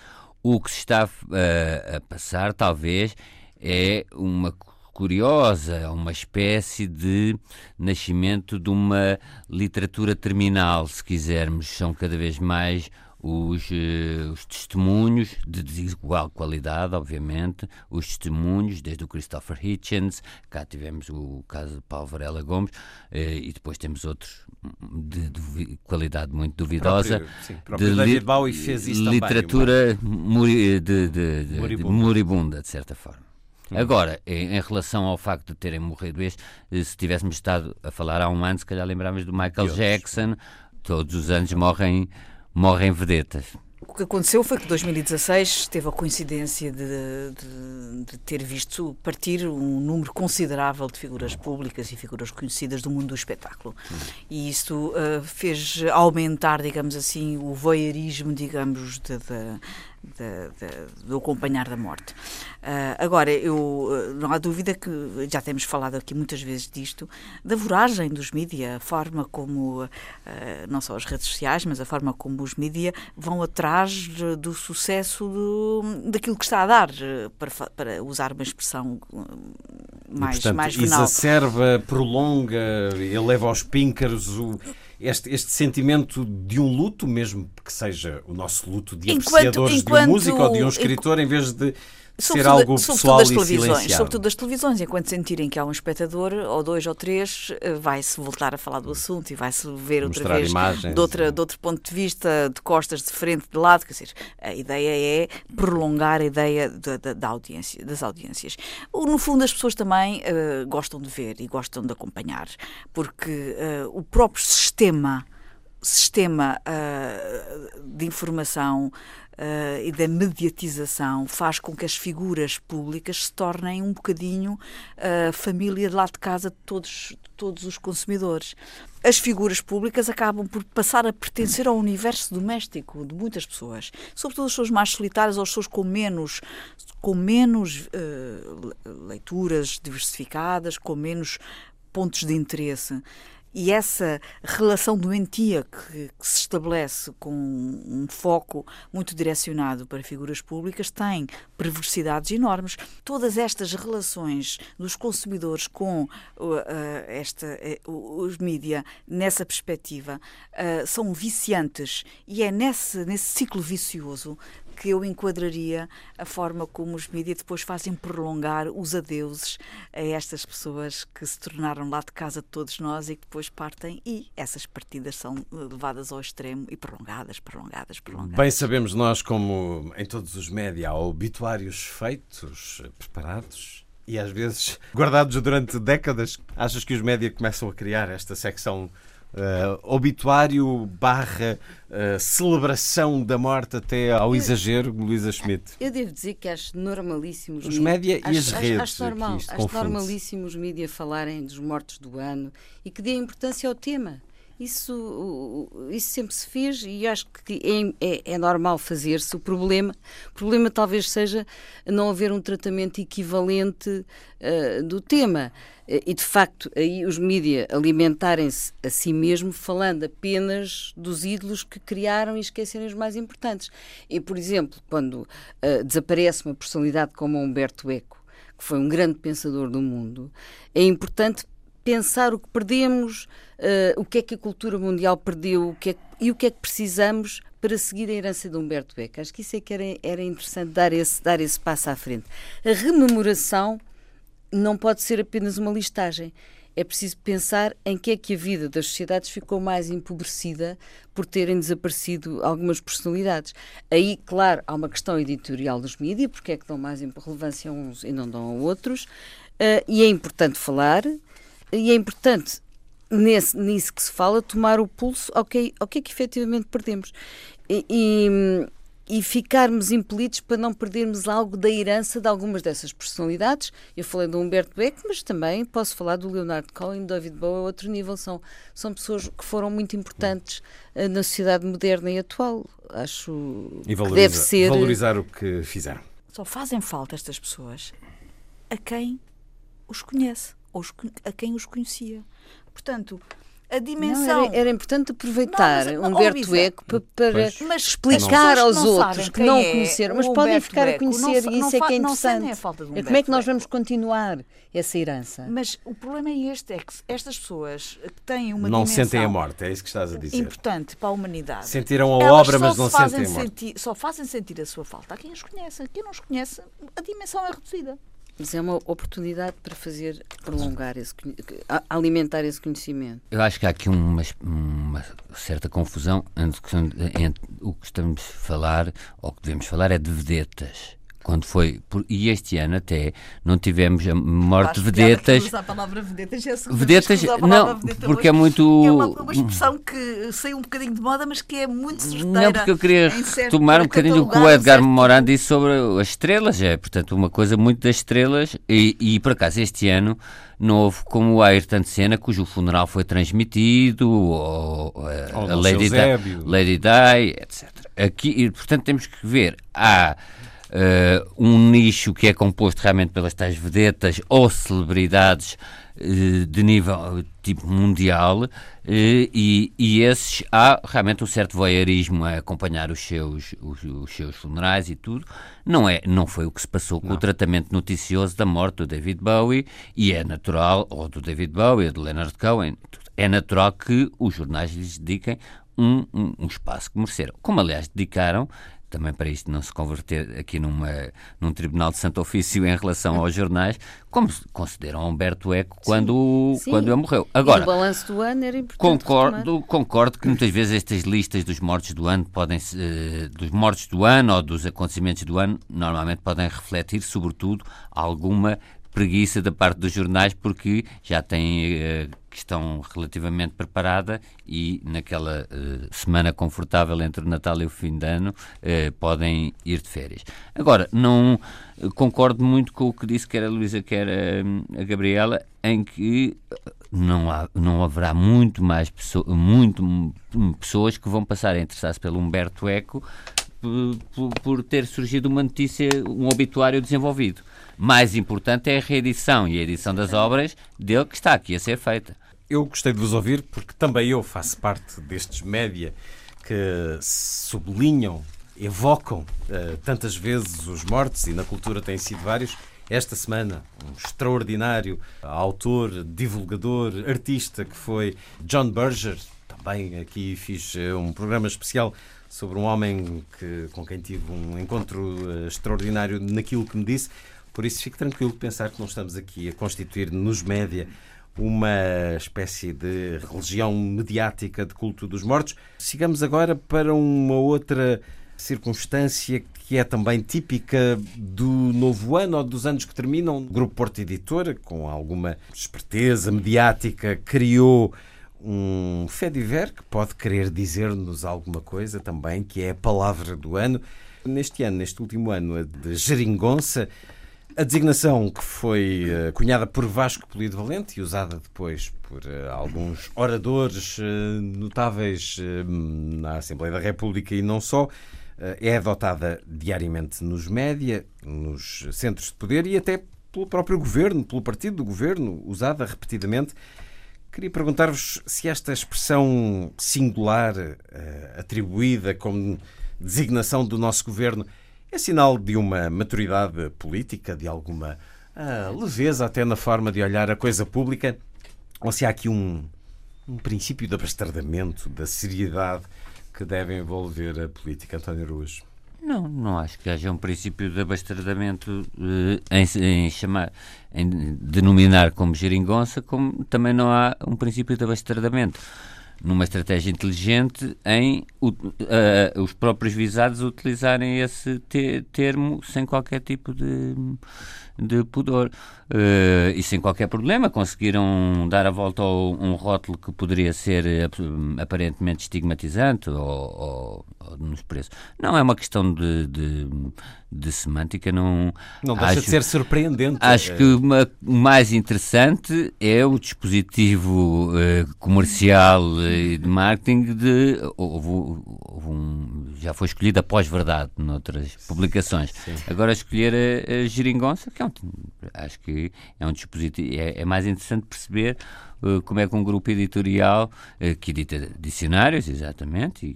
O que se está a, a passar, talvez, é uma curiosa, uma espécie de nascimento de uma literatura terminal, se quisermos. São cada vez mais os, uh, os, testemunhos de desigual qualidade, obviamente, os testemunhos, desde o Christopher Hitchens, cá tivemos o caso de Paulo Varela Gomes, uh, e depois temos outros de, de qualidade muito duvidosa. Próprio, sim, próprio de David Bowie fez isso literatura também, de, de, moribunda. moribunda, de certa forma. Agora, em, relação ao facto de terem morrido este, eh, se tivéssemos estado a falar há um ano, se calhar lembrávamos do Michael Jackson, todos os anos morrem, morrem vedetas. O que aconteceu foi que 2016 teve a coincidência de, de, de, ter visto partir um número considerável de figuras públicas e figuras conhecidas do mundo do espetáculo. E isso uh, fez aumentar, digamos assim, o voyeurismo, digamos, de, de de, do acompanhar da morte. Uh, agora, eu, ah, não há dúvida que já temos falado aqui muitas vezes disto, da voragem dos mídias, a forma como, uh, não só as redes sociais, mas a forma como os mídias vão atrás do sucesso do, daquilo que está a dar, para, para usar uma expressão mais, e, portanto, mais final. exacerba, prolonga, eleva aos píncaros o este, este sentimento de um luto, mesmo que seja o nosso luto de enquanto, apreciadores enquanto, de música ou de um escritor, em vez de ser algo pessoal das televisões, Sobretudo das televisões, enquanto sentirem que há um espectador, ou dois ou três, eh, vai-se voltar a falar do assunto e vai-se ver outra Mostrar vez imagens, de, outra, de outro ponto de vista, de costas, de frente, de lado. Quer dizer, a ideia é prolongar a ideia da audiência, das audiências. No fundo, as pessoas também uh, gostam de ver e gostam de acompanhar, porque uh, o próprio sistema sistema uh, de informação uh, e da mediatização faz com que as figuras públicas se tornem um bocadinho uh, família de lá de casa de todos, de todos os consumidores. As figuras públicas acabam por passar a pertencer ao universo doméstico de muitas pessoas, sobretudo as pessoas mais solitárias ou as pessoas com menos, com menos uh, leituras diversificadas, com menos pontos de interesse. E essa relação doentia que, que, se estabelece com um foco muito direcionado para figuras públicas tem perversidades enormes. Todas estas relações dos consumidores com uh, esta, uh, os mídia nessa perspectiva uh, são viciantes e é nesse, nesse ciclo vicioso que eu enquadraria a forma como os mídias depois fazem prolongar os adeuses a estas pessoas que se tornaram lá de casa de todos nós e que depois partem e essas partidas são levadas ao extremo e prolongadas, prolongadas, prolongadas. Bem sabemos nós como em todos os média há obituários feitos, preparados, e às vezes *laughs* guardados durante décadas. Achas que os média começam a criar esta secção Uh, obituário barra uh, celebração da morte até ao exagero, Luísa Schmidt? Eu devo dizer que acho normalíssimo os média e as redes. Acho, normal, acho normalíssimo os mídia falarem dos mortos do ano e que dê importância ao tema Isso, isso sempre se fez e acho que é, é, é normal fazer-se. O problema, o problema talvez seja não haver um tratamento equivalente uh, do tema. E, de facto, aí os mídias alimentarem-se a si mesmo falando apenas dos ídolos que criaram e esquecerem os mais importantes. E, por exemplo, quando uh, desaparece uma personalidade como Humberto Eco, que foi um grande pensador do mundo, é importante pensar o que perdemos, uh, o que é que a cultura mundial perdeu o que é, e o que é que precisamos para seguir a herança de Humberto Eco. Acho que isso é que era, era interessante dar esse, dar esse passo à frente. A rememoração não pode ser apenas uma listagem. É preciso pensar em que é que a vida das sociedades ficou mais empobrecida por terem desaparecido algumas personalidades. Aí, claro, há uma questão editorial dos mídias, porque é que dão mais relevância a uns e não dão a outros, uh, e é importante falar, e é importante nesse, nisso que se fala, tomar o pulso ao que, ao que é que efetivamente perdemos. E, e, e ficarmos impelidos para não perdermos algo da herança de algumas dessas personalidades. Eu falei do Humberto Beck, mas também posso falar do Leonardo Cohen, David Bowie a outro nível. São, são pessoas que foram muito importantes uh, na sociedade moderna e atual. Acho e valoriza, que deve ser... Valorizar o que fizeram. Só fazem falta estas pessoas a quem os conhece ou a quem os conhecia. Portanto, a dimensão. Não, era, era, importante aproveitar não, mas, Humberto Eco para, para explicar aos outros que não é conheceram, mas podem ficar Eco, a conhecer não, e isso é que é interessante. É como é que nós vamos continuar essa herança? Mas o problema é este: é que estas pessoas que têm uma não dimensão. sentem a morte, é isso que estás a dizer. Importante para a humanidade. Sentiram a obra, mas não sentem a morte. Sentir, só fazem sentir a sua falta. Há quem os conhece, quem não os conhece, a dimensão é reduzida. Mas é uma oportunidade para fazer prolongar esse alimentar esse conhecimento. Eu acho que há aqui uma, uma certa confusão entre, entre, o que estamos a falar, ou que devemos falar, é de vedetas quando foi. E este ano até não tivemos a morte de vedetas. A palavra vedetas, é vedetas não, vedeta porque é muito. É uma, uma, expressão que saiu um bocadinho de moda, mas que é muito certeira. Não, porque eu queria retomar um bocadinho o que o Edgar Moran disse sobre as estrelas. É, portanto, uma coisa muito das estrelas. E, e por acaso, este ano não houve como o Ayrton Senna, cujo funeral foi transmitido, ou, ou a Lady, Di, Lady Di, etc. Aqui, portanto, temos que ver. Há uh, um nicho que é composto realmente pelas tais vedetas ou celebridades uh, de nível tipo mundial uh, e, e esses há realmente um certo voyeurismo a acompanhar os seus, os, os, seus funerais e tudo. Não, é, não foi o que se passou com não. o tratamento noticioso da morte do David Bowie e é natural, ou do David Bowie, ou do Leonard Cohen, é natural que os jornais lhes dediquem um, um, um, espaço que mereceram. Como, aliás, dedicaram também para isto não se converter aqui numa, num tribunal de santo ofício em relação aos jornais, como consideram Humberto Eco quando, sim, quando ele morreu. Agora, e o balanço do ano era importante. Concordo, concordo que muitas vezes estas listas dos mortos do ano podem uh, dos mortos do ano ou dos acontecimentos do ano normalmente podem refletir, sobretudo, alguma preguiça da parte dos jornais porque já têm uh, questão relativamente preparada e naquela uh, semana confortável entre o Natal e o fim de ano uh, podem ir de férias. Agora, não concordo muito com o que disse quer a Luísa, quer a, a Gabriela, em que não, há, não haverá muito mais pessoa, muito, pessoas que vão passar a interessar-se pelo Humberto Eco por, por ter surgido uma notícia, um obituário desenvolvido mais importante é a reedição e a edição das obras dele que está aqui a ser feita. Eu gostei de vos ouvir porque também eu faço parte destes média que sublinham, evocam uh, tantas vezes os mortos e na cultura têm sido vários. Esta semana, um extraordinário autor, divulgador, artista que foi John Berger. Também aqui fiz eh, um programa especial sobre um homem que, com quem tive um encontro uh, extraordinário naquilo que me disse. Por isso, fique tranquilo de pensar que não estamos aqui a constituir nos média uma espécie de religião mediática de culto dos mortos. Sigamos agora para uma outra circunstância que é também típica do novo ano ou dos anos que terminam. O Grupo Porto Editora, com alguma esperteza mediática, criou um Fediver que pode querer dizer-nos alguma coisa também, que é a palavra do ano. Neste ano, neste último ano, a de Geringonça, A designação que foi uh, cunhada por Vasco Polido Valente e usada depois por uh, alguns oradores uh, notáveis na Assembleia da República e não só, é adotada diariamente nos média, nos centros de poder e até pelo próprio governo, pelo partido do governo, usada repetidamente. Queria perguntar-vos se esta expressão singular atribuída como designação do nosso governo é sinal de uma maturidade política, de alguma uh, leveza até na forma de olhar a coisa pública? Ou se há aqui um, um princípio de abastardamento, da seriedade que deve envolver a política, António Ruas? Não, não acho que haja um princípio de abastardamento uh, em, em, chamar, em denominar como geringonça, como também não há um princípio de abastardamento numa estratégia inteligente em uh, os próprios visados utilizarem esse te termo sem qualquer tipo de, de pudor uh, e sem qualquer problema conseguiram dar a volta a um rótulo que poderia ser aparentemente estigmatizante ou, ou, ou nos preços. Não é uma questão de, de, de semântica, não. Não deixa acho, de ser surpreendente. Acho que o mais interessante é o dispositivo uh, comercial e de marketing de. Houve, houve um, já foi escolhido a pós-verdade noutras publicações. Sim. Agora escolher a, a geringonça, que é um, acho que é um dispositivo. É, é mais interessante perceber uh, como é que um grupo editorial uh, que edita dicionários, exatamente, e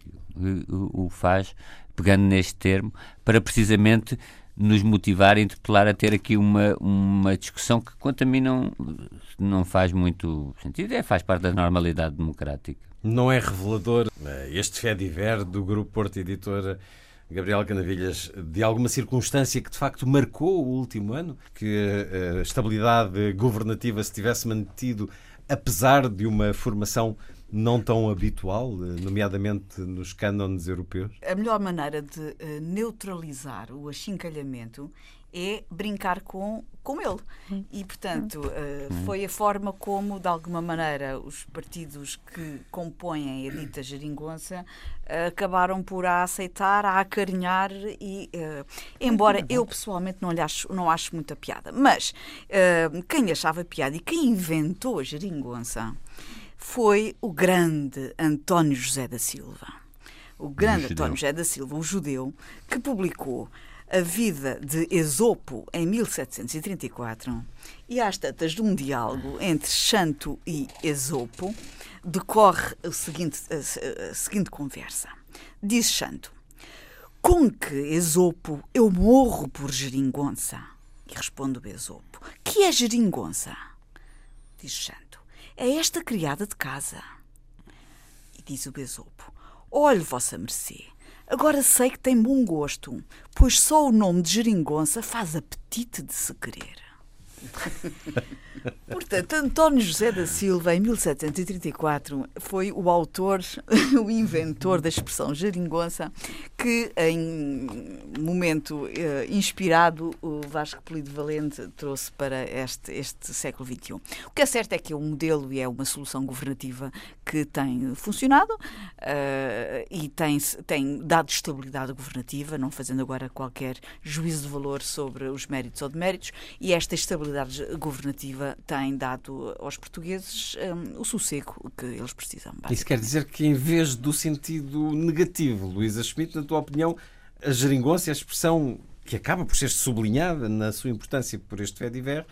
o faz pegando neste termo para precisamente nos motivar a interpelar a ter aqui uma, uma discussão que, quanto a mim, não, não faz muito sentido. É, faz parte da normalidade democrática. Não é revelador eh, este fé diver do Grupo Porto Editora Gabriel Canavilhas, de alguma circunstância que de facto marcou o último ano, que eh, a estabilidade governativa se tivesse mantido apesar de uma formação não tão habitual, eh, nomeadamente nos cânones europeus? A melhor maneira de neutralizar o achincalhamento é brincar com, com ele. E, portanto, uh, foi a forma como, de alguma maneira, os partidos que compõem a dita geringonça uh, acabaram por a aceitar, a acarinhar e, uh, embora eu pessoalmente não lhe acho, não acho muita piada, mas quem achava piada e quem inventou a geringonça foi o grande António José da Silva. O grande António José da Silva, o judeu, que publicou a vida de Esopo em 1734 e às tantas de um diálogo entre Xanto e Esopo decorre o seguinte, a, a seguinte conversa. Diz Xanto, com que Esopo eu morro por geringonça? E responde o Esopo, que é geringonça? Diz Xanto, é esta criada de casa. E diz o Esopo, olhe vossa mercê, Agora sei que tem bom gosto, pois só o nome de geringonça faz apetite de se querer. *laughs* Portanto, António José da Silva, em 1734, foi o autor, *laughs* o inventor da expressão geringonça, que, em momento eh, inspirado, o Vasco Polido Valente trouxe para este, este século XXI. O que é certo é que é um modelo e é uma solução governativa que tem funcionado uh, e tem, tem dado estabilidade governativa, não fazendo agora qualquer juízo de valor sobre os méritos ou deméritos, e esta estabilidade governativa tem dado aos portugueses um, o sossego que eles precisam. Isso quer dizer que, em vez do sentido negativo, Luísa Schmidt, na tua opinião, a geringonça, a expressão que acaba por ser sublinhada na sua importância por este fé diver,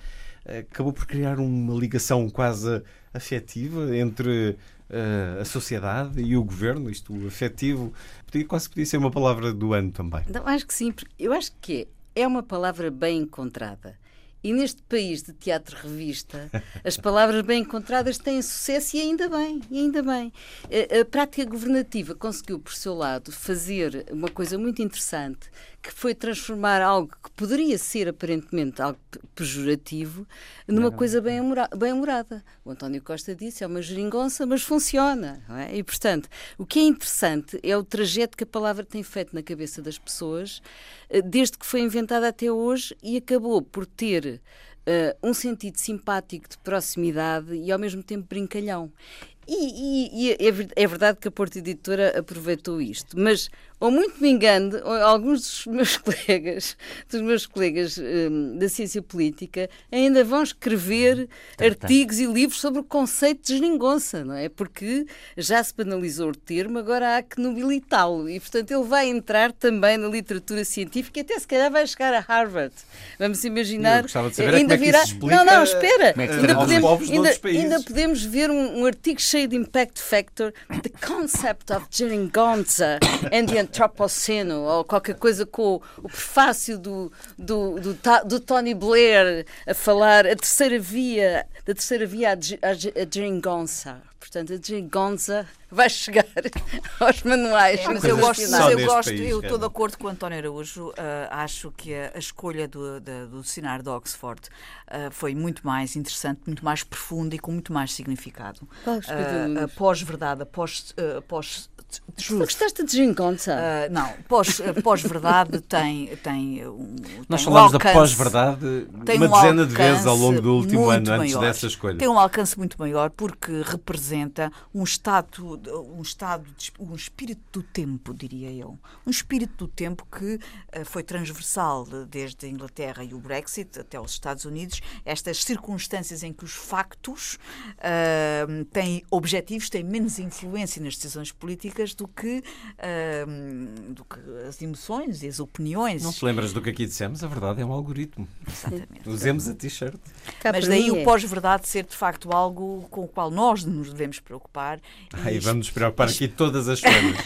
acabou por criar uma ligação quase afetiva entre uh, a sociedade e o governo, isto afetivo, podia, quase podia ser uma palavra do ano também. Não, acho que sim, porque eu acho que é uma palavra bem encontrada. E neste país de teatro-revista, as palavras bem encontradas têm sucesso e ainda bem, e ainda bem. A, a prática governativa conseguiu, por seu lado, fazer uma coisa muito interessante, que foi transformar algo que poderia ser aparentemente algo pejorativo numa não, coisa bem, bem humorada. O António Costa disse, é uma geringonça, mas funciona. É? E, portanto, o que é interessante é o trajeto que a palavra tem feito na cabeça das pessoas, eh, desde que foi inventada até hoje, e acabou por ter Uh, um sentido simpático de proximidade e ao mesmo tempo brincalhão. E, e, e é, é, verdade que a Porta Editora aproveitou isto, mas ou muito me engano, alguns dos *laughs* meus colegas, dos meus colegas um, da ciência política, ainda vão escrever tá, artigos tá. e livros sobre o conceito de geringonça, não é? Porque já se banalizou o termo, agora há que nobilitá-lo. E, portanto, ele vai entrar também na literatura científica e até se calhar vai chegar a Harvard. Vamos imaginar. Eu gostava de saber ainda é explica, Não, não, espera. É ainda, podemos, ainda, ainda, podemos ver um, um artigo cheio de impact factor, The Concept of Geringonça and the Antropoceno, ou qualquer coisa com o, prefácio do, do, do, do, Tony Blair a falar a terceira via, da terceira via a Geringonça. Portanto, a Geringonça vai chegar *laughs* aos manuais. É, mas eu gosto, mas eu, gosto país, eu estou de acordo com o António Araújo. Uh, acho que a, a escolha do, do, do dicionário de Oxford uh, foi muito mais interessante, muito mais profunda e com muito mais significado. Uh, pós-verdade, pós, pós Tu gostaste de Gingonça? Uh, não, pós-verdade pós tem, tem um. Nós falamos um alcance, da pós-verdade uma um dezena de vezes ao longo do último ano, maior. antes dessa escolha. Tem um alcance muito maior porque representa um estado, um estado, de, um espírito do tempo, diria eu. Um espírito do tempo que uh, foi transversal desde a Inglaterra e o Brexit até os Estados Unidos. Estas circunstâncias em que os factos uh, têm objetivos, têm menos influência nas decisões políticas do que, uh, do que as emoções e as opiniões. Não te lembras do que aqui dissemos? A verdade é um algoritmo. Exatamente. Usemos a t-shirt. Mas daí o é. pós-verdade ser de facto algo com o qual nós nos devemos preocupar. Aí vamos nos preocupar aqui todas as semanas.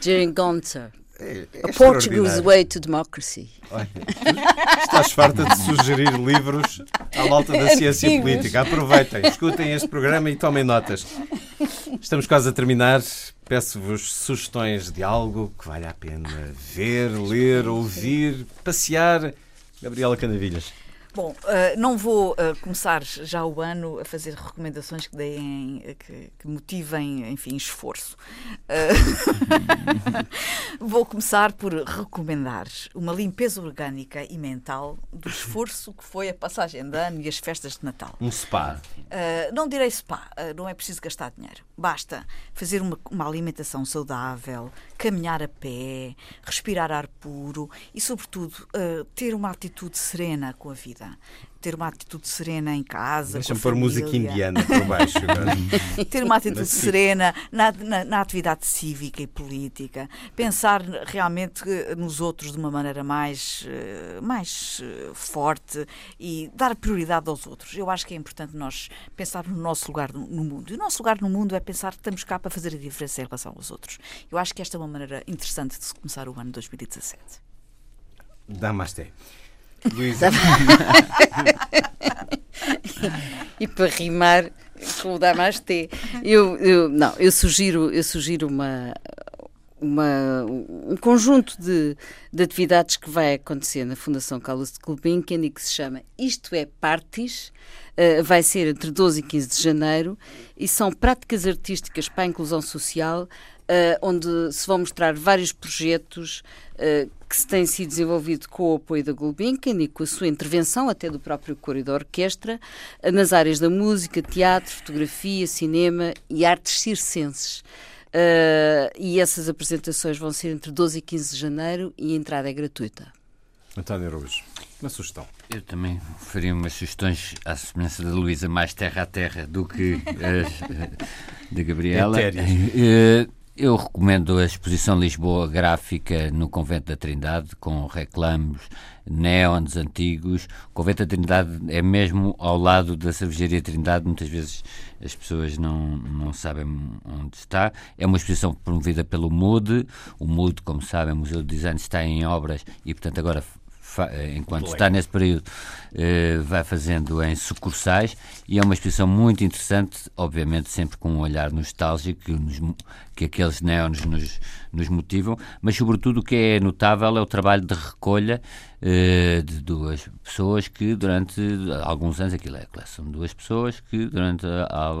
Geringonça. *laughs* É, é a Portuguese Way to Democracy. Olha, estás farta de sugerir livros à malta da ciência política. Aproveitem, escutem este programa e tomem notas. Estamos quase a terminar. Peço-vos sugestões de algo que vale a pena ver, ler, ouvir, passear. Gabriela Canavilhas. Bom, uh, não vou uh, começar já o ano a fazer recomendações que deem, que, que motivem, enfim, esforço. Uh, *laughs* vou começar por recomendar uma limpeza orgânica e mental do esforço que foi a passagem de ano e as festas de Natal. Um spa. não direi spa, não é preciso gastar dinheiro. Basta fazer uma, uma alimentação saudável, caminhar a pé, respirar ar puro e, sobretudo, ter uma atitude serena com a vida ter uma atitude serena em casa. Deixa-me pôr música indiana por baixo. *laughs* ter uma atitude serena na, na, na, atividade cívica e política. Pensar realmente nos outros de uma maneira mais, eh, mais eh, forte e dar prioridade aos outros. Eu acho que é importante nós pensar no nosso lugar no, no mundo. E o nosso lugar no mundo é pensar que estamos cá para fazer a diferença em relação aos outros. Eu acho que esta é uma maneira interessante de se começar o ano 2017. Damasté. Luísa. *laughs* e para rimar com o Damasté, eu, eu, não, eu sugiro, eu sugiro uma, uma, um conjunto de, de, atividades que vai acontecer na Fundação Carlos de Gulbenkian e que se chama Isto é Partis. Uh, vai ser entre 12 e 15 de janeiro e são práticas artísticas para a inclusão social Uh, onde se vão mostrar vários projetos uh, que se têm sido desenvolvidos com o apoio da Gulbenkian e com a sua intervenção, até do próprio coro e da orquestra, uh, nas áreas da música, teatro, fotografia, cinema e artes circenses. e essas apresentações vão ser entre 12 e 15 de janeiro e a entrada é gratuita. António Araújo, uma sugestão. Eu também faria umas sugestões à semelhança da Luísa, mais terra a terra do que *laughs* as da Gabriela. Eu recomendo a exposição Lisboa Gráfica no Convento da Trindade, com reclamos, neons antigos. O Convento da Trindade é mesmo ao lado da Cervejaria Trindade, muitas vezes as pessoas não, não sabem onde está. É uma exposição promovida pelo MUD. O MUD, como sabem, o Museu de Design está em obras e, portanto, agora eh, enquanto está nesse período, eh, vai fazendo em sucursais e é uma exposição muito interessante, obviamente sempre com um olhar nostálgico que, nos, que aqueles neons nos, nos motivam, mas sobretudo o que é notável é o trabalho de recolha eh, de duas pessoas que durante alguns anos, aquilo é de duas pessoas que durante há,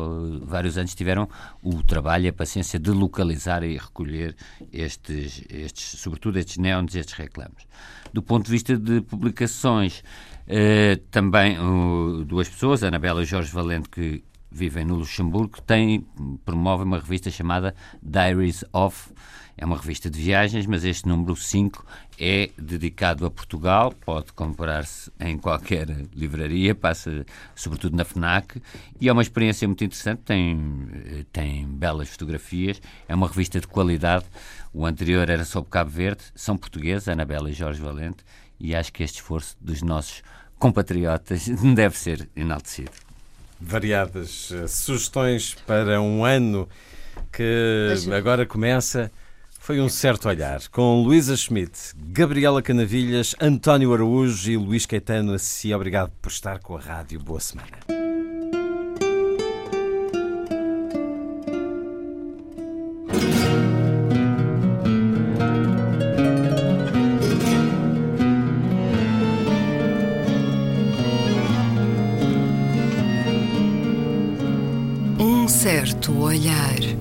vários anos tiveram o trabalho e a paciência de localizar e recolher estes, estes sobretudo estes neons estes reclamos. Do ponto de vista de publicações, eh, também uh, duas pessoas, Anabela e Jorge Valente, que vivem no Luxemburgo, tem, promove uma revista chamada Diaries of. É uma revista de viagens, mas este número 5 é dedicado a Portugal, pode comprar-se em qualquer livraria, passa sobretudo na FNAC, e é uma experiência muito interessante, tem, tem belas fotografias, é uma revista de qualidade. O anterior era sobre Cabo Verde, são portugueses, Anabela e Jorge Valente, e acho que este esforço dos nossos compatriotas *laughs* deve ser enaltecido. Variadas uh, sugestões para um ano que agora começa. Foi um certo olhar, com Luísa Schmidt, Gabriela Canavilhas, António Araújo e Luís Caetano. Assim, obrigado por estar com a rádio. Boa semana. Certo olhar.